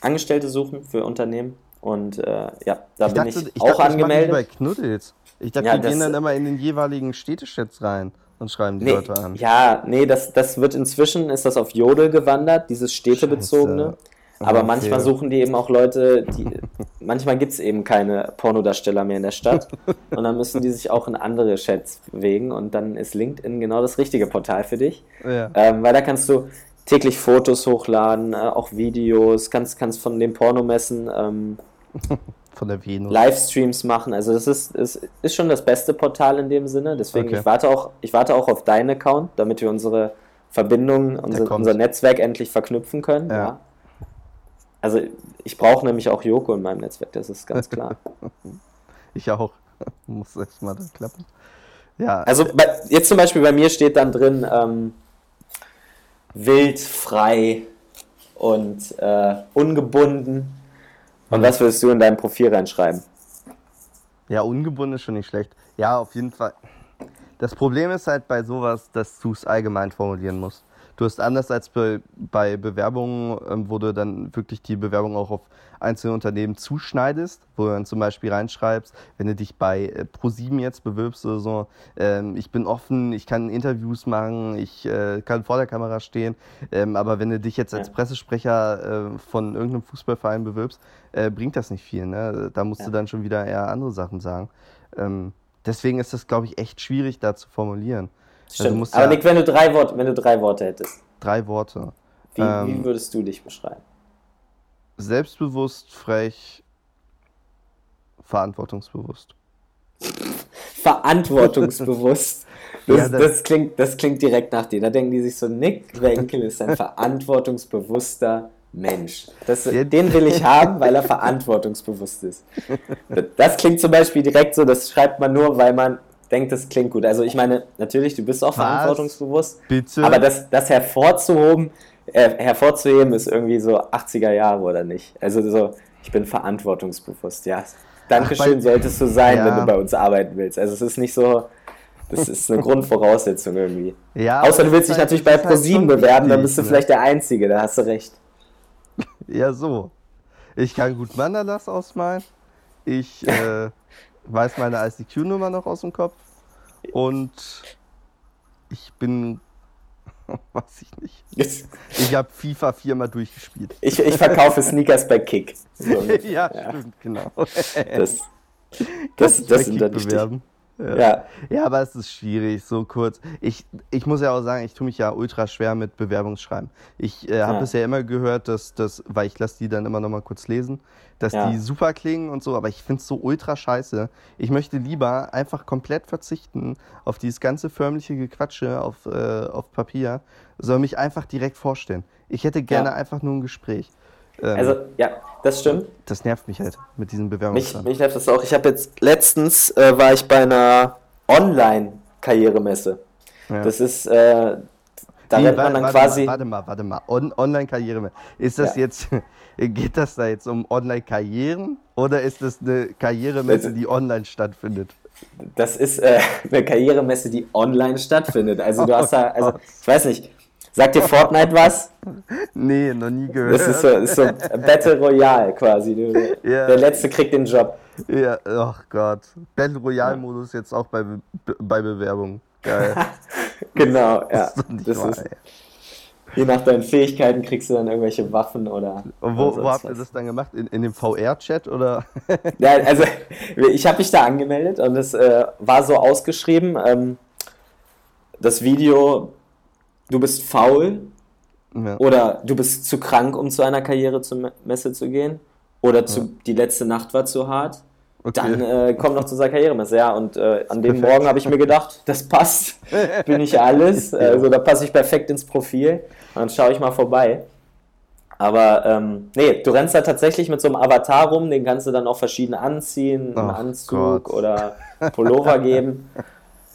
Angestellte suchen für Unternehmen. Und äh, ja, da Ich bin dachte, ich, ich auch dachte, angemeldet. bei Knuddels. Ich dachte, Ja, die gehen dann immer in den jeweiligen Städtechats rein und schreiben die Nee, Leute an. ja, nee, das, das wird inzwischen, ist das auf Jodel gewandert, dieses städtebezogene. Scheiße. Aber Okay. manchmal suchen die eben auch Leute, die. *laughs* manchmal gibt es eben keine Pornodarsteller mehr in der Stadt. *laughs* und dann müssen die sich auch in andere Chats bewegen. Und dann ist LinkedIn genau das richtige Portal für dich. Ja. Ähm, weil da kannst du täglich Fotos hochladen, äh, auch Videos, kannst, kannst von den Pornomessen ähm, *laughs* Von der Venus. Livestreams machen. Also das ist, ist, ist schon das beste Portal in dem Sinne. Deswegen, Okay. ich, warte auch, ich warte auch auf deinen Account, damit wir unsere Verbindung, unser, unser Netzwerk endlich verknüpfen können. Ja. Ja. Also ich brauche nämlich auch Joko in meinem Netzwerk, das ist ganz klar. *laughs* Ich auch. *laughs* Muss echt mal dann klappen. Ja, Also bei, jetzt zum Beispiel bei mir steht dann drin ähm, wild, frei und äh, ungebunden. Und was würdest du in dein Profil reinschreiben? ja, ungebunden ist schon nicht schlecht. Ja, auf jeden Fall. Das Problem ist halt bei sowas, dass du es allgemein formulieren musst. Du hast anders als bei, bei Bewerbungen, ähm, wo du dann wirklich die Bewerbung auch auf einzelne Unternehmen zuschneidest, wo du dann zum Beispiel reinschreibst, wenn du dich bei äh, ProSieben jetzt bewirbst oder so, ähm, ich bin offen, ich kann Interviews machen, ich äh, kann vor der Kamera stehen, ähm, aber wenn du dich jetzt als. Pressesprecher äh, von irgendeinem Fußballverein bewirbst, äh, bringt das nicht viel. Ne? Da musst Ja. du dann schon wieder eher andere Sachen sagen. Ähm, deswegen ist das, glaube ich, echt schwierig, da zu formulieren. Stimmt. du musst Aber ja- Nick, wenn du drei Worte, wenn du drei Worte hättest, Drei Worte. wie, Ähm, wie würdest du dich beschreiben? Selbstbewusst, frech, verantwortungsbewusst. *laughs* Verantwortungsbewusst. *laughs* Das, Ja, das- das, klingt, das klingt direkt nach dir. Da denken die sich so, Nick Wenkel ist ein *laughs* verantwortungsbewusster Mensch. Das, den will ich haben, weil er verantwortungsbewusst ist. Das klingt zum Beispiel direkt so, das schreibt man nur, weil man denkt, das klingt gut. Also ich meine, natürlich, du bist auch Was? verantwortungsbewusst, Bitte? aber das, das hervorzuhoben, äh, hervorzuheben ist irgendwie so 80er Jahre oder nicht. Also so, ich bin verantwortungsbewusst, ja. Dankeschön bei- solltest du sein, Ja. wenn du bei uns arbeiten willst. Also es ist nicht so, das ist eine *laughs* Grundvoraussetzung irgendwie. ja, Außer du willst dich ist natürlich halt- bei halt ProSieben schon bewerben, dann bist du ne? vielleicht der Einzige, da hast du recht. *laughs* Ja, so. Ich kann gut Mandalas ausmalen. Ich *laughs* äh, weiß meine ICQ-Nummer noch aus dem Kopf. Und ich bin. *laughs* weiß ich nicht. Ich habe FIFA viermal durchgespielt. Ich, ich verkaufe Sneakers bei Kick. So *laughs* ja, Ja. stimmt, genau. Das, das, das bei sind dann wichtig. bewerben. Ja, Ja, aber es ist schwierig, so kurz. Ich, ich muss ja auch sagen, ich tue mich ja ultra schwer mit Bewerbungsschreiben. Ich äh, habe Ja. bisher immer gehört, dass das, weil ich lasse die dann immer noch mal kurz lesen, dass Ja. die super klingen und so, aber ich finde es so ultra scheiße. Ich möchte lieber einfach komplett verzichten auf dieses ganze förmliche Gequatsche auf, äh, auf Papier, sondern mich einfach direkt vorstellen. Ich hätte gerne Ja. einfach nur ein Gespräch. Ähm, also ja, das stimmt. das nervt mich halt mit diesen Mich, Bewerbungsschreiben. mich nervt das auch. Ich habe jetzt letztens äh, war ich bei einer Online-Karrieremesse. Ja. Das ist, äh, da Nee, rennt warte, man dann warte quasi. Mal, warte mal, warte mal. On Online-Karriere. Ist das Ja. jetzt, *laughs* geht das da jetzt um Online-Karrieren oder ist das eine Karrieremesse, die online stattfindet? Das ist äh, *laughs* eine Karrieremesse, die online stattfindet. Also du hast da, Oh also ich weiß nicht, sagt dir Fortnite was? Nee, noch nie gehört. Das ist so, ist so Battle Royale quasi. Du, Ja. Der Letzte kriegt den Job. Ja, ach Gott. Battle Royale-Modus jetzt auch bei, Be bei Bewerbung. Geil. *laughs* Genau, ja. Das ist Das wahr, ist, je nach deinen Fähigkeiten kriegst du dann irgendwelche Waffen oder. Und wo, wo habt ihr das dann gemacht? In, in dem VR-Chat oder? Ja, also ich habe mich da angemeldet und es äh, war so ausgeschrieben, ähm, das Video, du bist faul ja. oder du bist zu krank, um zu einer Karrieremesse zu gehen oder zu, die letzte Nacht war zu hart. Okay. Dann äh, komm noch zu unserer Karrieremesse. Ja, und äh, an dem Perfekt. Morgen habe ich mir gedacht, das passt, *laughs* bin ich alles. Ja. Also da passe ich perfekt ins Profil. Und dann schaue ich mal vorbei. Aber ähm, nee, du rennst da tatsächlich mit so einem Avatar rum, den kannst du dann auch verschieden anziehen, einen Anzug Gott. oder Pullover geben. *laughs*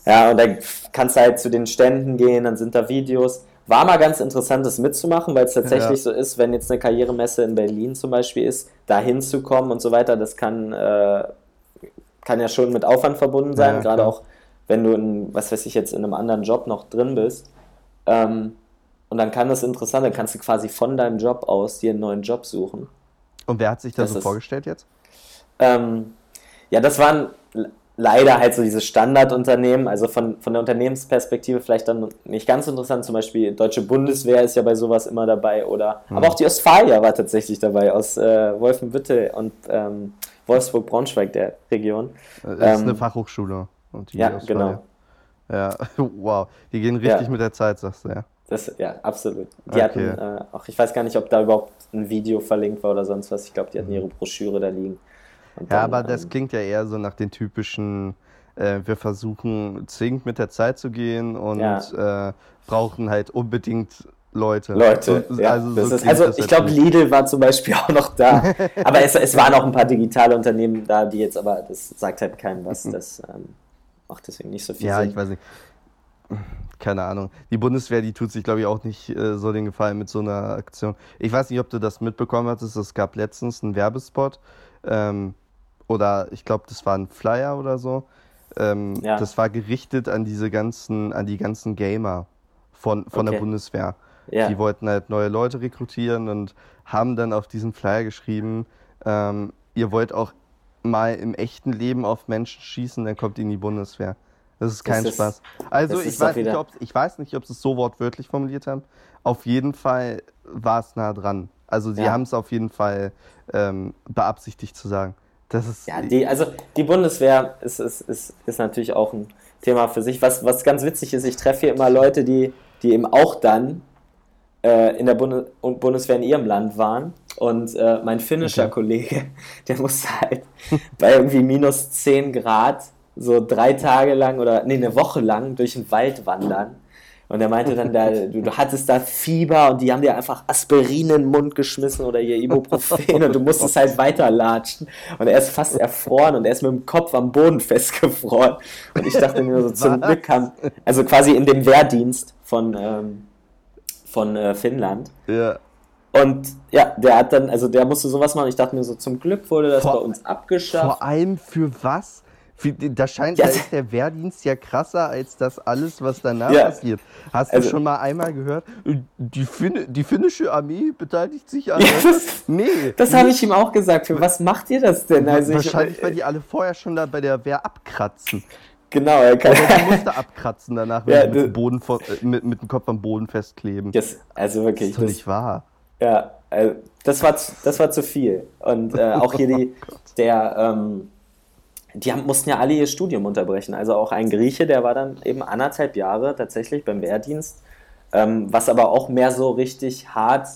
Ja, und dann kannst du halt zu den Ständen gehen, dann sind da Videos. War mal ganz interessant, das mitzumachen, weil es tatsächlich so ist, wenn jetzt eine Karrieremesse in Berlin zum Beispiel ist, da hinzukommen und so weiter, das kann, äh, kann ja schon mit Aufwand verbunden sein, Ja, gerade auch wenn du in, was weiß ich, jetzt in einem anderen Job noch drin bist. Ähm, und dann kann das interessant, dann kannst du quasi von deinem Job aus dir einen neuen Job suchen. Und wer hat sich da Das so ist- vorgestellt jetzt? Ähm, ja, das waren leider halt so diese Standardunternehmen, also von, von der Unternehmensperspektive vielleicht dann nicht ganz interessant. Zum Beispiel Deutsche Bundeswehr ist ja bei sowas immer dabei oder Hm. aber auch die Ostfalia war tatsächlich dabei aus äh, Wolfenbüttel und ähm, Wolfsburg-Braunschweig der Region. Äh, Das ist Ähm, eine Fachhochschule. Und die Ja, aus genau. Ja, *laughs* wow. Die gehen richtig Ja. mit der Zeit, sagst du ja. Das, ja, absolut. Die Okay. hatten äh, auch, ich weiß gar nicht, ob da überhaupt ein Video verlinkt war oder sonst was. Ich glaube, die hatten ihre Broschüre da liegen. Mhm. Ja, aber das ähm, klingt ja eher so nach den typischen, äh, wir versuchen zwingend mit der Zeit zu gehen und äh, brauchen halt unbedingt Leute. Leute, So- ja, also, so ist, also ich glaube. Lidl war zum Beispiel *laughs* auch noch da. *laughs* aber es, es waren auch ein paar digitale Unternehmen da, die jetzt, aber das sagt halt keinem was. Das ähm, macht deswegen nicht so viel Ja, Sinn. ich weiß nicht. Keine Ahnung. Die Bundeswehr, die tut sich, glaube ich, auch nicht äh, so den Gefallen mit so einer Aktion. Ich weiß nicht, ob du das mitbekommen hattest. Es gab letztens einen Werbespot. Ähm, oder ich glaube, das war ein Flyer oder so. Ähm, Ja. Das war gerichtet an diese ganzen, an die ganzen Gamer von, von der Okay. Bundeswehr. ja. Die wollten halt neue Leute rekrutieren und haben dann auf diesen Flyer geschrieben, ähm, ihr wollt auch mal im echten Leben auf Menschen schießen, dann kommt ihr in die Bundeswehr. Das ist Das kein ist- Spaß. Also das ich weiß, nicht, ob, ich weiß nicht, ob sie es so wortwörtlich formuliert haben. Auf jeden Fall war es nah dran. Also sie Ja. haben es auf jeden Fall ähm, beabsichtigt zu sagen. Das ist Ja, die, also die Bundeswehr ist, ist, ist, ist natürlich auch ein Thema für sich. Was, was ganz witzig ist, ich treffe hier immer Leute, die, die eben auch dann äh, in der Bunde Bundeswehr in ihrem Land waren. Und äh, mein finnischer Okay. Kollege, *laughs* der musste halt bei irgendwie minus 10 Grad so drei Tage lang oder nee, eine Woche lang durch den Wald wandern. Und er meinte dann, da, du, du hattest da Fieber und die haben dir einfach Aspirin in den Mund geschmissen oder ihr Ibuprofen und du musstest halt weiterlatschen. Und er ist fast erfroren und er ist mit dem Kopf am Boden festgefroren. Und ich dachte mir so, zum? Glück haben, also quasi in dem Wehrdienst von, ähm, von äh, Finnland. ja, Und ja, der hat dann, also der musste sowas machen. Ich dachte mir so, zum Glück wurde das Vor- bei uns abgeschafft. vor allem für was? Da scheint, Ja, da ist der Wehrdienst ja krasser als das alles, was danach Ja. passiert. Hast Also- du schon mal einmal gehört? Die, Finn, die finnische Armee beteiligt sich an. Ja, das, nee. das habe ich ihm auch gesagt. Für was macht ihr das denn? Also ich, Wahrscheinlich, weil die alle vorher schon da bei der Wehr abkratzen. Genau, er kann. Oder die musste abkratzen danach, wenn Ja, sie mit, das- dem Boden vor, äh, mit, mit dem Kopf am Boden festkleben. Das, also das wirklich, ist doch das, nicht wahr. ja, äh, das, war zu, das war zu viel. Und äh, auch hier die, *laughs* der, ähm, die haben, mussten ja alle ihr Studium unterbrechen. Also auch ein Grieche, der war dann eben anderthalb Jahre tatsächlich beim Wehrdienst, ähm, was aber auch mehr so richtig hart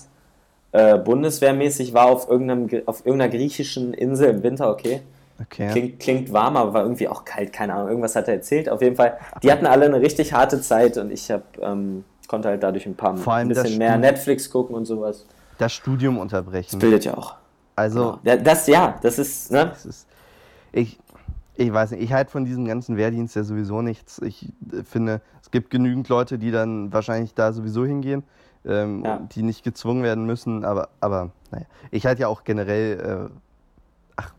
äh, bundeswehrmäßig war auf, irgendeinem, auf irgendeiner griechischen Insel im Winter, okay. Okay. Klingt, klingt warm, aber war irgendwie auch kalt, keine Ahnung. Irgendwas hat er erzählt. Auf jeden Fall, die hatten alle eine richtig harte Zeit und ich hab, ähm, konnte halt dadurch ein paar ein das bisschen mehr Studium- Netflix gucken und sowas. Das Studium unterbrechen. Bildet ja auch. Also. Ja, das ja, das ist, ne? das ist. Ich, ich weiß nicht, ich halte von diesem ganzen Wehrdienst ja sowieso nichts. Ich äh, finde, es gibt genügend Leute, die dann wahrscheinlich da sowieso hingehen, ähm, Ja. die nicht gezwungen werden müssen, aber, aber naja. Ich halte ja auch generell. Äh, ach,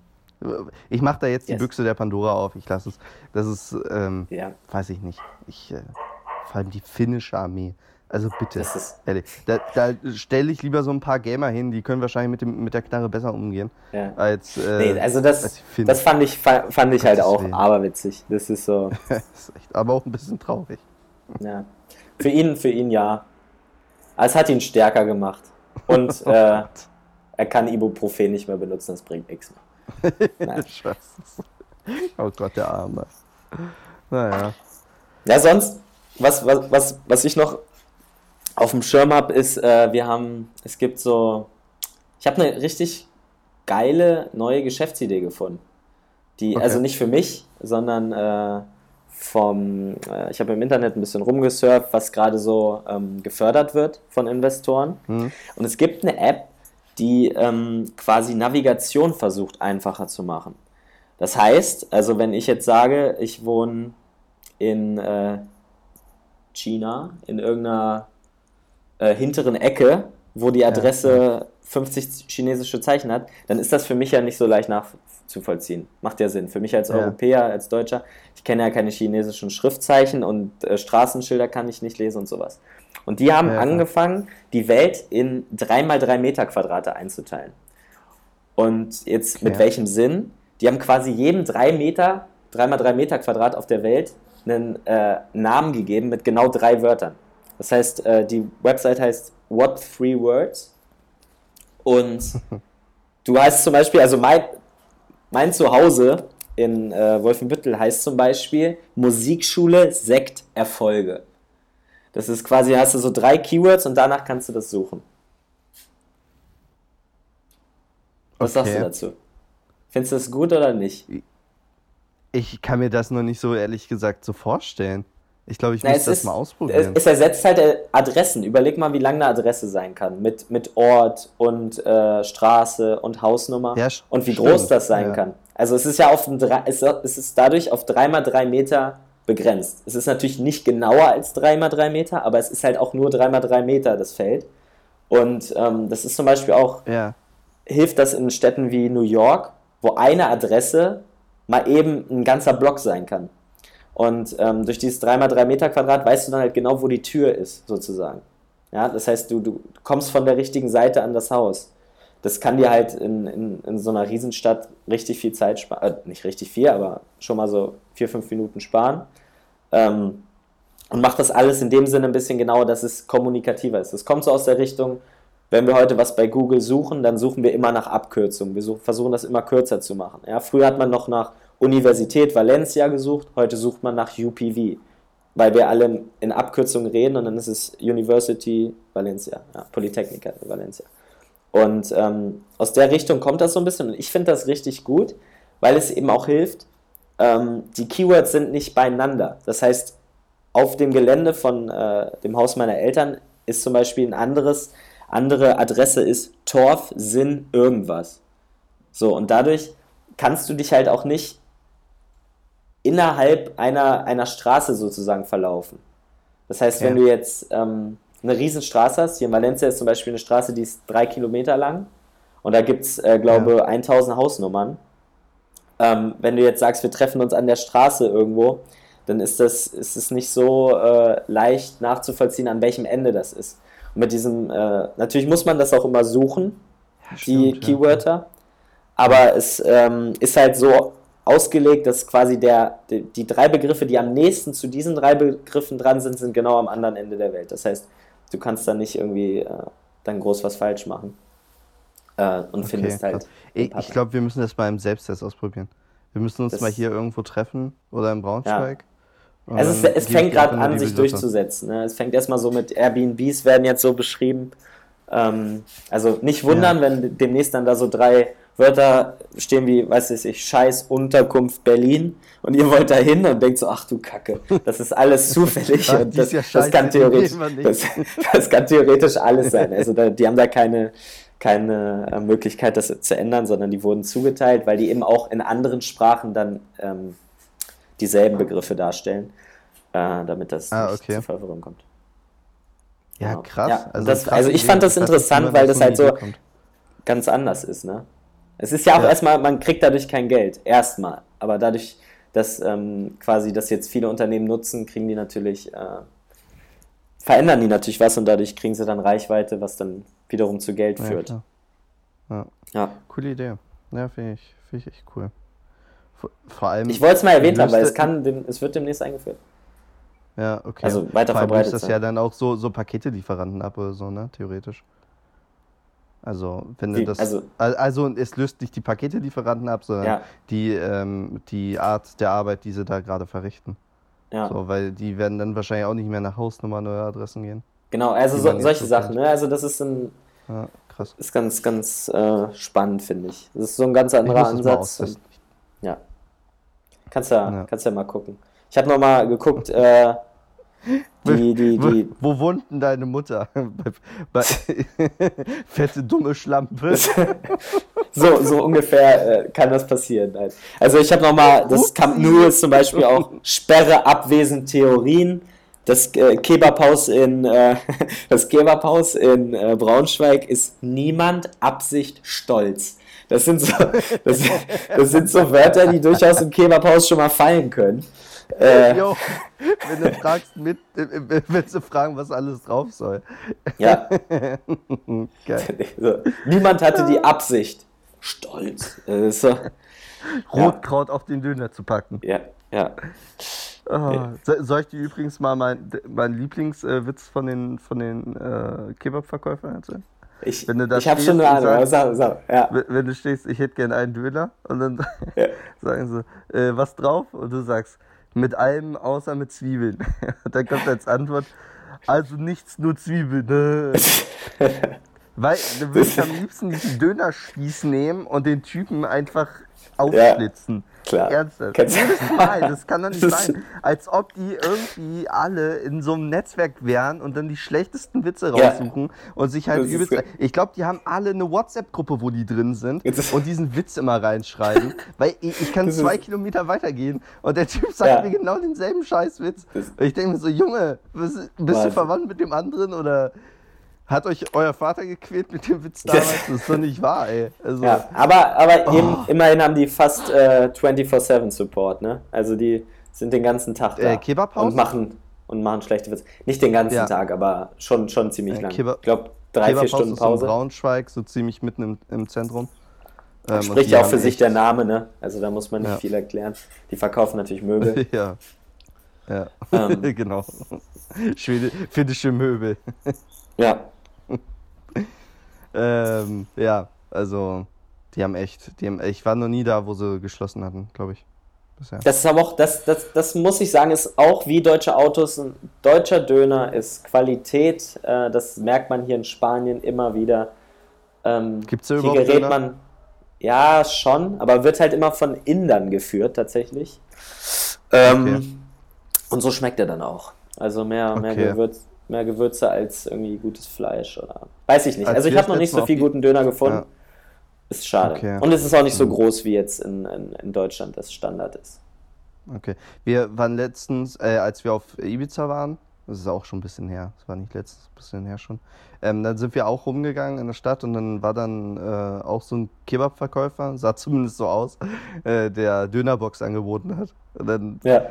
ich mache da jetzt die Yes. Büchse der Pandora auf. Ich lasse es. Das ist, ähm, Ja, weiß ich nicht. Ich, äh, vor allem die finnische Armee. Also bitte. Ehrlich, da, da stelle ich lieber so ein paar Gamer hin, die können wahrscheinlich mit, dem, mit der Knarre besser umgehen ja. als. Äh, Nee, also das, das fand ich, fa- fand ich halt auch Willen. aberwitzig. Das ist so, *laughs* Das ist echt, aber auch ein bisschen traurig. ja. Für ihn, für ihn ja. Aber es hat ihn stärker gemacht. Und *laughs* äh, er kann Ibuprofen nicht mehr benutzen, das bringt nichts mehr. *laughs* Oh Gott, der Arme. Naja. Ja, sonst, was, was, was, was ich noch auf dem Schirm habe, ist, äh, wir haben, es gibt so, ich habe eine richtig geile neue Geschäftsidee gefunden. Die, Okay. also nicht für mich, sondern äh, vom, äh, ich habe im Internet ein bisschen rumgesurft, was gerade so ähm, gefördert wird von Investoren. Hm. Und es gibt eine App, die ähm, quasi Navigation versucht einfacher zu machen. Das heißt, also wenn ich jetzt sage, ich wohne in äh, China, in irgendeiner äh, hinteren Ecke, wo die Adresse 50 chinesische Zeichen hat, dann ist das für mich ja nicht so leicht nachzuvollziehen. Macht ja Sinn. Für mich als Ja. Europäer, als Deutscher, ich kenne ja keine chinesischen Schriftzeichen und äh, Straßenschilder kann ich nicht lesen und sowas. Und die haben Ja, angefangen, die Welt in 3x3 Meter Quadrate einzuteilen. Und jetzt mit Ja. welchem Sinn? Die haben quasi jedem drei Meter, dreimal drei Meter Quadrat auf der Welt einen äh, Namen gegeben mit genau drei Wörtern. Das heißt, äh, die Website heißt What Three Words. Und *laughs* du heißt zum Beispiel, also mein, mein Zuhause in äh, Wolfenbüttel heißt zum Beispiel Musikschule Sekt Erfolge. Das ist quasi, hast du so drei Keywords und danach kannst du das suchen. Was sagst du Okay. dazu? Findest du das gut oder nicht? Ich kann mir das noch nicht so ehrlich gesagt so vorstellen. Ich glaube, ich Na, muss es das ist- mal Es, ausprobieren. es ersetzt halt äh, Adressen. Überleg mal, wie lang eine Adresse sein kann. Mit, mit Ort und äh, Straße und Hausnummer. Ja, und wie stimmt, groß das sein ja. kann. Also es ist ja auf ein es, es ist dadurch auf 3x3 Meter begrenzt. Es ist natürlich nicht genauer als 3x3 Meter, aber es ist halt auch nur 3x3 Meter das Feld. Und ähm, das ist zum Beispiel auch ja. hilft das in Städten wie New York, wo eine Adresse mal eben ein ganzer Block sein kann. Und ähm, durch dieses 3x3 Meter Quadrat weißt du dann halt genau, wo die Tür ist, sozusagen. Ja, das heißt, du, du kommst von der richtigen Seite an das Haus. Das kann dir halt in, in, in so einer Riesenstadt richtig viel Zeit sparen. Äh, nicht richtig viel, aber schon mal so vier, fünf Minuten sparen. Ähm, und macht das alles in dem Sinne ein bisschen genauer, dass es kommunikativer ist. Es kommt so aus der Richtung, wenn wir heute was bei Google suchen, dann suchen wir immer nach Abkürzungen. Wir such, versuchen das immer kürzer zu machen. Ja, früher hat man noch nach Universität Valencia gesucht, heute sucht man nach UPV, weil wir alle in Abkürzungen reden und dann ist es University Valencia, ja, Polytechnica Valencia. Und ähm, aus der Richtung kommt das so ein bisschen und ich finde das richtig gut, weil es eben auch hilft, ähm, die Keywords sind nicht beieinander. Das heißt, auf dem Gelände von äh, dem Haus meiner Eltern ist zum Beispiel ein anderes, andere Adresse ist Torf, Sinn, irgendwas. So, und dadurch kannst du dich halt auch nicht innerhalb einer, einer Straße sozusagen verlaufen. Das heißt, wenn Ja. du jetzt ähm, eine Riesenstraße hast, hier in Valencia ist zum Beispiel eine Straße, die ist drei Kilometer lang und da gibt es, äh, glaube 1000 Hausnummern. Ähm, wenn du jetzt sagst, wir treffen uns an der Straße irgendwo, dann ist das ist es nicht so äh, leicht nachzuvollziehen, an welchem Ende das ist. Und mit diesem, äh, natürlich muss man das auch immer suchen, die stimmt, ja. Keywörter, aber es ähm, ist halt so ausgelegt, dass quasi der, die, die drei Begriffe, die am nächsten zu diesen drei Begriffen dran sind, sind genau am anderen Ende der Welt. Das heißt, du kannst da nicht irgendwie äh, dann groß was falsch machen äh, und findest krass. halt. Ich, ich glaube, wir müssen das mal im Selbsttest ausprobieren. Wir müssen uns Das- mal hier irgendwo treffen oder in Braunschweig. Und Also es, es fängt gerade an, sich durchzusetzen. Ne? Es fängt erstmal so mit Airbnbs werden jetzt so beschrieben. Ähm, also nicht wundern, wenn demnächst dann da so drei Wörter stehen wie, weiß ich, nicht, Scheiß Unterkunft Berlin und ihr wollt da hin und denkt so, ach du Kacke, das ist alles *laughs* zufällig Ach, und das, ja das kann theoretisch, das, nicht. das kann theoretisch alles sein. Also da, die haben da keine, keine äh, Möglichkeit, das zu ändern, sondern die wurden zugeteilt, weil die eben auch in anderen Sprachen dann ähm, dieselben Begriffe darstellen, äh, damit das Ah, nicht okay. zu Verwirrung kommt. Ja, Genau. krass. Ja, also, das- krass also ich fand das nicht, interessant, weil das halt so- kommt. Ganz anders ist, ne? Es ist ja auch Ja. erstmal, man kriegt dadurch kein Geld, erstmal. Aber dadurch, dass ähm, quasi das jetzt viele Unternehmen nutzen, kriegen die natürlich, äh, verändern die natürlich was und dadurch kriegen sie dann Reichweite, was dann wiederum zu Geld Ja, führt. Ja, Ja. coole Idee. Ja, finde ich, find ich echt cool. Vor, allem. Ich wollte es mal erwähnt haben, weil es kann, dem, es wird demnächst eingeführt. Ja, okay. also weiter Vor allem verbreitet das ja dann auch so, so Paketelieferanten ab oder so, ne? Theoretisch. Also, wenn du Wie- das. also- Al- also, es löst nicht die Paketelieferanten ab, sondern Ja. die, ähm, die Art der Arbeit, die sie da gerade verrichten. Ja. So, weil die werden dann wahrscheinlich auch nicht mehr nach Hausnummern oder Adressen gehen. Genau, also Die so, solche so Sachen, ne? Also das ist ein, Ja, krass. ist ganz, ganz äh, spannend, finde ich. Das ist so ein ganz anderer Ansatz. austesten. Ja. Kannst ja, Ja. kannst ja mal gucken. Ich habe noch mal geguckt, äh, die, die, Wo, die, wo wohnt denn deine Mutter? bei, *laughs* bei fette, dumme Schlampe. *laughs* so, so ungefähr äh, kann das passieren. Nein. Also ich habe noch mal, das Nou ist zum Beispiel auch Sperre abwesend Theorien. Das äh, Kebabhaus in äh, *laughs* das Kebabhaus in äh, Braunschweig ist niemand Absicht stolz. Das sind so, das, das sind so Wörter, die durchaus im Kebabhaus schon mal fallen können. Äh, Jo, wenn du fragst, mit, äh, willst du fragen, was alles drauf soll. ja, *laughs* niemand hatte die Absicht, Stolz. Ist so, Rotkraut auf den Döner zu packen. ja, ja. So- Soll ich dir übrigens mal mein, mein Lieblingswitz von den, von den äh, Kebab-Verkäufern erzählen? Ich, Wenn du da ich habe schon eine Ahnung. Sag, sag, ja. Wenn wenn du stehst, ich hätte gerne einen Döner und dann Ja. *laughs* sagen sie, äh, was drauf? Und du sagst, mit allem außer mit Zwiebeln. *laughs* Und dann kommt als Antwort, also nichts, nur Zwiebeln. ne? *laughs* Weil du würdest am liebsten diesen Dönerspieß nehmen und den Typen einfach aufschlitzen. Klar. Ernsthaft. Jedes Mal, das kann doch *laughs* nicht sein. Als ob die irgendwie alle in so einem Netzwerk wären und dann die schlechtesten Witze Ja. raussuchen und sich halt Das übelst. Ich glaube, die haben alle eine WhatsApp-Gruppe, wo die drin sind und diesen Witz immer reinschreiben. *laughs* weil ich, ich kann Das zwei Kilometer weitergehen und der Typ sagt Ja. mir genau denselben Scheißwitz. Und ich denke mir so, Junge, bist, bist du verwandt mit dem anderen oder hat euch euer Vater gequält mit dem Witz damals? *laughs* Das ist doch nicht wahr, ey. Also, Ja, aber, aber Oh. eben, immerhin haben die fast äh, 24-7 Support, ne? Also die sind den ganzen Tag da Äh, Kebabhaus? und machen und machen schlechte Witze. Nicht den ganzen Ja. Tag, aber schon, schon ziemlich Äh, lang. Kebab- ich glaube, drei, vier Stunden ist in Pause. Braunschweig, so ziemlich mitten im, im Zentrum. Ähm, Spricht ja auch für sich der Name, ne? Also da muss man nicht Ja. viel erklären. Die verkaufen natürlich Möbel. *laughs* Ja. Ja, Ähm. *laughs* genau. Schwede, finnische Möbel. ja, Ähm, ja, also, die haben echt, die haben, ich war noch nie da, wo sie geschlossen hatten, glaube ich. Bisher. das ist aber auch, das, das, das muss ich sagen, ist auch wie deutsche Autos. Ein deutscher Döner ist Qualität. Äh, das merkt man hier in Spanien immer wieder. Ähm, da hier überhaupt gerät Döner? man. Ja, schon, aber wird halt immer von Indern geführt, tatsächlich. Ähm, Okay. Und so schmeckt er dann auch. Also mehr, mehr, Okay. Gewürz, mehr Gewürze als irgendwie gutes Fleisch oder. Weiß ich nicht. Als also ich habe noch nicht so viel guten Döner gefunden. Ja. Ist schade. Okay. Und es ist auch nicht so groß, wie jetzt in, in, in Deutschland das Standard ist. Okay. Wir waren letztens, äh, als wir auf Ibiza waren, das ist auch schon ein bisschen her, das war nicht letztens, ein bisschen her schon, ähm, dann sind wir auch rumgegangen in der Stadt und dann war dann äh, auch so ein Kebabverkäufer, sah zumindest so aus, *laughs* äh, der Dönerbox angeboten hat. Und dann Ja.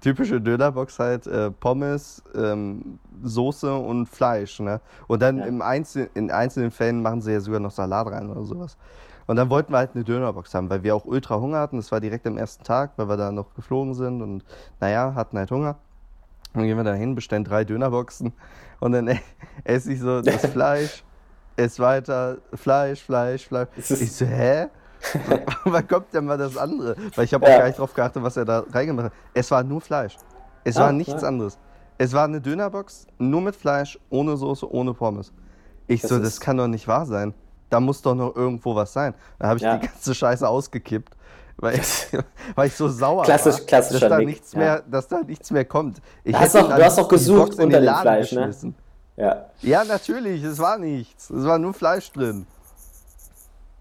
typische Dönerbox halt, äh, Pommes, ähm, Soße und Fleisch, ne? Und dann Ja. im Einzel in einzelnen Fällen machen sie ja sogar noch Salat rein oder sowas. Und dann wollten wir halt eine Dönerbox haben, weil wir auch ultra Hunger hatten. Das war direkt am ersten Tag, weil wir da noch geflogen sind und naja, hatten halt Hunger. Dann gehen wir da hin, bestellen drei Dönerboxen und dann *laughs* esse ich so das *laughs* Fleisch, ess weiter, Fleisch, Fleisch, Fleisch. Ich so, hä? *laughs* Wann kommt denn mal das andere? Weil ich habe auch Ja. gar nicht drauf geachtet, was er da reingemacht hat. Es war nur Fleisch. Es Ah, war nichts ja. anderes. Es war eine Dönerbox, nur mit Fleisch, ohne Soße, ohne Pommes. Ich Das so, das kann doch nicht wahr sein. Da muss doch noch irgendwo was sein. Da habe ich Ja. die ganze Scheiße ausgekippt, weil ich, *laughs* *laughs* weil ich so sauer Klassisch- war, klassischer dass da, Nick, nichts mehr, dass da nichts mehr kommt. Ich Du hast doch- du hast doch gesucht unter dem Fleisch, ne? Ja. Ja, natürlich, es war nichts. Es war nur Fleisch drin.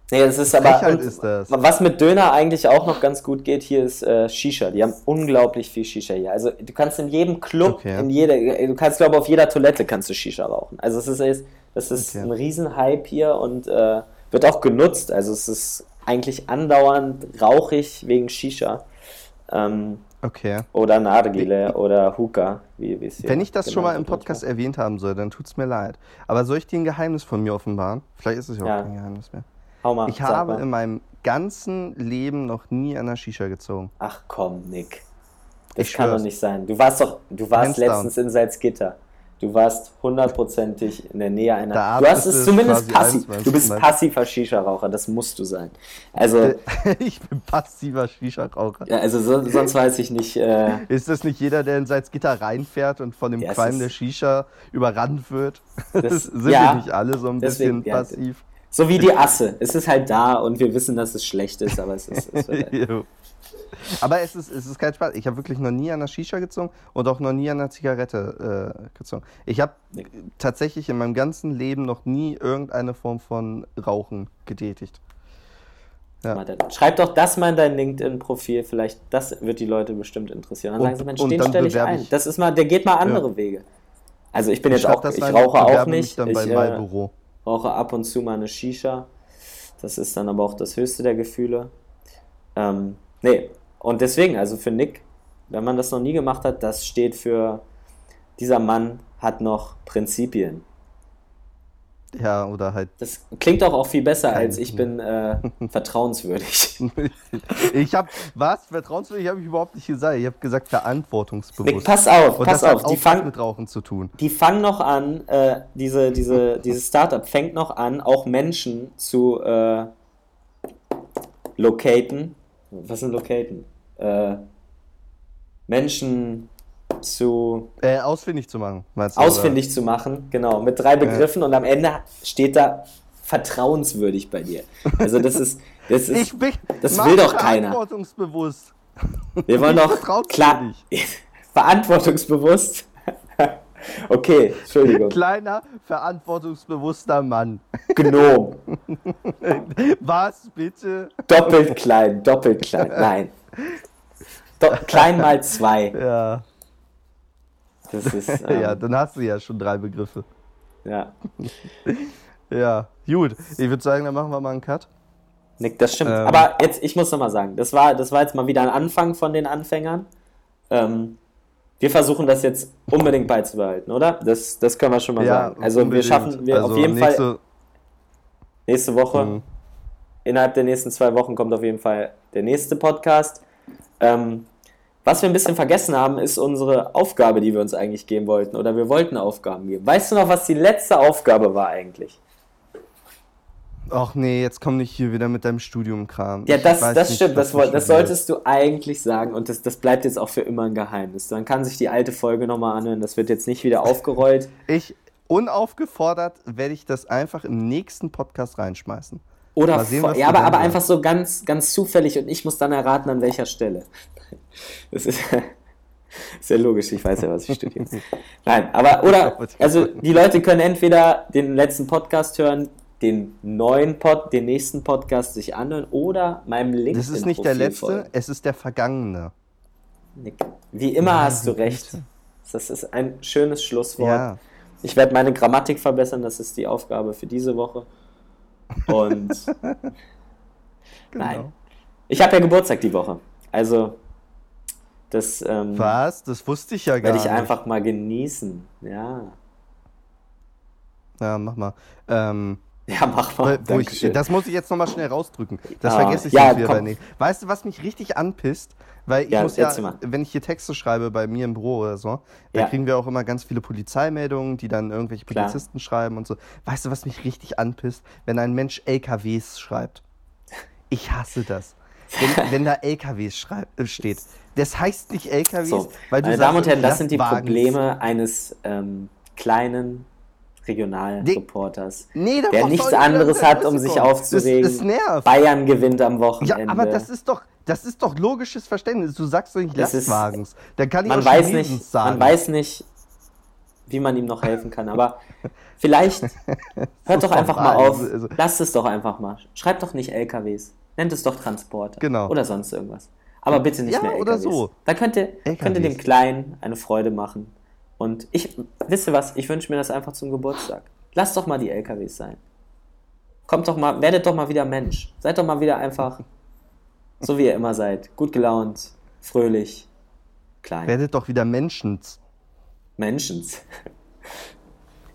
Nee, das ist aber. Frechheit ist das. Was mit Döner eigentlich auch noch ganz gut geht, hier ist äh, Shisha. Die haben unglaublich viel Shisha hier. Also du kannst in jedem Club, Okay. in jeder, du kannst glaube auf jeder Toilette kannst du Shisha rauchen. Also es ist, das ist Okay. ein Riesenhype hier und äh, wird auch genutzt. Also es ist eigentlich andauernd rauchig wegen Shisha. Ähm, Okay. oder Nargile oder Hookah, wie wie es hier Wenn ich das schon mal im Podcast erwähnt haben soll, dann tut's mir leid. Aber soll ich dir ein Geheimnis von mir offenbaren? Vielleicht ist es ja auch Ja. kein Geheimnis mehr. Hau mal, Ich habe mal. in meinem ganzen Leben noch nie an der Shisha gezogen. Ach komm, Nick. Das Ich kann doch nicht sein. Du warst doch, du warst Hands letztens in Salzgitter. Du warst hundertprozentig in der Nähe einer. Da du hast es zumindest passiv. Du bist passiver Shisha-Raucher, das musst du sein. Also, *laughs* ich bin passiver Shisha-Raucher. ja, also so, sonst weiß ich nicht. Äh, Ist das nicht jeder, der in Salzgitter reinfährt und von dem Ja, Qualm der Shisha überrannt wird? Das- *laughs* Sind ja. wir nicht alle so ein Deswegen, bisschen ja. So wie die Asse. Es ist halt da und wir wissen, dass es schlecht ist, aber es ist. Es *laughs* halt. Aber es ist, es ist kein Spaß. Ich habe wirklich noch nie an der Shisha gezogen und auch noch nie an der Zigarette äh, gezogen. Ich habe Nee. tatsächlich in meinem ganzen Leben noch nie irgendeine Form von Rauchen getätigt. Ja. Schreib doch das mal in dein LinkedIn-Profil, vielleicht, das wird die Leute bestimmt interessieren. Dann Und- sagen sie, Mensch, den stelle ich ein. ich- Das ist mal, der geht mal andere Wege. Also ich bin jetzt schreib auch, ich rauche auch nicht. Dann ich bei äh, Marlboro. Rauche ab und zu mal eine Shisha. Das ist dann aber auch das höchste der Gefühle. Ähm, nee, und deswegen, also für Nick, wenn man das noch nie gemacht hat, das steht für, dieser Mann hat noch Prinzipien. Ja, oder halt. Das klingt doch auch viel besser als ich bin äh, *laughs* vertrauenswürdig. *laughs* ich habe was? Vertrauenswürdig habe ich überhaupt nicht gesagt. Ich habe gesagt verantwortungsbewusst. Nick, pass auf, Und pass das auf. hat Die fangen, mit Rauchen zu tun. die fangen noch an, äh, diese, diese, dieses Startup fängt noch an, auch Menschen zu äh, locaten. Was sind locaten? Äh, Menschen zu Äh, ausfindig zu machen, meinst du? ausfindig zu machen, genau, mit drei Begriffen und am Ende steht da vertrauenswürdig bei dir. Also das ist, das Oder? *laughs* ist, Ich bin. das will doch keiner. Verantwortungsbewusst. wir wollen doch klar, *laughs* verantwortungsbewusst. *laughs* okay, Entschuldigung, Kleiner, verantwortungsbewusster Mann. Gnom, Was bitte? doppelt klein, doppelt klein, nein. Do klein mal zwei. Ja, Das ist, *laughs* ähm, ja, dann hast du ja schon drei Begriffe. ja. *laughs* Ja, gut. Ich würde sagen, dann machen wir mal einen Cut. Nick, das stimmt. Ähm. Aber jetzt, ich muss noch mal sagen, das war, das war jetzt mal wieder ein Anfang von den Anfängern. Ähm, wir versuchen das jetzt unbedingt beizubehalten, oder? Das, das können wir schon mal sagen. Also unbedingt. wir schaffen, wir Also auf jeden Fall nächste, nächste Woche, Mhm. innerhalb der nächsten zwei Wochen kommt auf jeden Fall der nächste Podcast. Ähm, was wir ein bisschen vergessen haben, ist unsere Aufgabe, die wir uns eigentlich geben wollten. Oder wir wollten Aufgaben geben. Weißt du noch, was die letzte Aufgabe war eigentlich? Ach nee, jetzt komm nicht hier wieder mit deinem Studiumkram. Ja, das, das nicht, stimmt. Das, das solltest du eigentlich sagen. Und das, das bleibt jetzt auch für immer ein Geheimnis. Man kann sich die alte Folge nochmal anhören. Das wird jetzt nicht wieder aufgerollt. Ich, unaufgefordert, werde ich das einfach im nächsten Podcast reinschmeißen. Oder sehen, ja, aber, dann aber einfach so ganz, ganz zufällig und ich muss dann erraten, an welcher Stelle. *laughs* Das ist *laughs* sehr logisch, ich weiß ja, was ich studiere. Nein, aber, oder, also die Leute können entweder den letzten Podcast hören, den neuen Pod, den nächsten Podcast sich anhören oder meinem LinkedIn. Das ist nicht der letzte, es ist der vergangene. Wie immer hast du recht. Das ist ein schönes Schlusswort. Ja. Ich werde meine Grammatik verbessern, das ist die Aufgabe für diese Woche. Und *laughs* Genau. Nein. ich habe ja Geburtstag die Woche. Also, das ähm, Was? Das wusste ich ja gar werde ich nicht. einfach mal genießen. Ja. Ja, mach mal. Ähm, *laughs* Ja, mach mal. Wo ich, das muss ich jetzt nochmal schnell rausdrücken. Das Ah, vergesse ich ja, sonst wieder bei Nick. Weißt du, was mich richtig anpisst? Weil ich Ja, muss ja, wenn ich hier Texte schreibe bei mir im Büro oder so, da Ja. kriegen wir auch immer ganz viele Polizeimeldungen, die dann irgendwelche Klar. Polizisten schreiben und so. Weißt du, was mich richtig anpisst? Wenn ein Mensch LKWs schreibt. Ich hasse das. Wenn, *laughs* wenn da LKWs äh, steht. Das heißt nicht LKWs, so, weil du meine sagst, Damen und Herren, das sind die. Probleme eines ähm, kleinen Regionalreporters, Nee, da der brauchst du nichts anderes hat, um sich aufzuregen. Das, das nervt. Bayern gewinnt am Wochenende. Ja, aber das ist doch, das ist doch logisches Verständnis. Du sagst doch nicht Lastwagens. Dann kann ich man auch weiß nicht, sagen. man weiß nicht, wie man ihm noch helfen kann. Aber vielleicht *laughs* hört doch einfach mal auf. also- Lasst es doch einfach mal. Schreibt doch nicht LKWs. Nennt es doch Transporter. Genau. Oder sonst irgendwas. Aber bitte nicht Ja, mehr LKWs. oder so. Da könnt ihr, könnt ihr dem. Kleinen eine Freude machen. Und ich, wisst ihr was, ich wünsche mir das einfach zum Geburtstag. Lasst doch mal die LKWs sein. Kommt doch mal, werdet doch mal wieder Mensch. Seid doch mal wieder einfach *laughs* so, wie ihr immer seid. Gut gelaunt, fröhlich, klein. Werdet doch wieder Menschens. Menschens.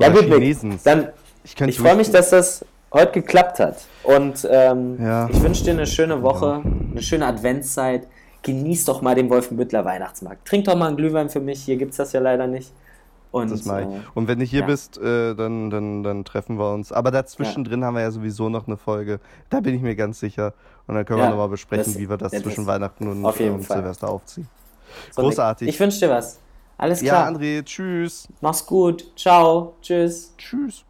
Ja gut, Nick, Chinesens. dann Ich, ich freue mich, dass das heute geklappt hat. Und ähm, Ja. ich wünsche dir eine schöne Woche, eine schöne Adventszeit. Genieß doch mal den Wolfenbüttler Weihnachtsmarkt. Trink doch mal einen Glühwein für mich. Hier gibt es das ja leider nicht. Und, Das mache ich. äh, Und wenn du hier ja. bist, äh, dann, dann, dann treffen wir uns. Aber dazwischen drin haben wir ja sowieso noch eine Folge. Da bin ich mir ganz sicher. Und dann können wir Ja, nochmal besprechen, das- wie wir das das- zwischen Weihnachten und, auf und. Silvester aufziehen. so, großartig. Ich wünsche dir was. Alles Ja, klar. André, tschüss. Mach's gut. Ciao. Tschüss. Tschüss.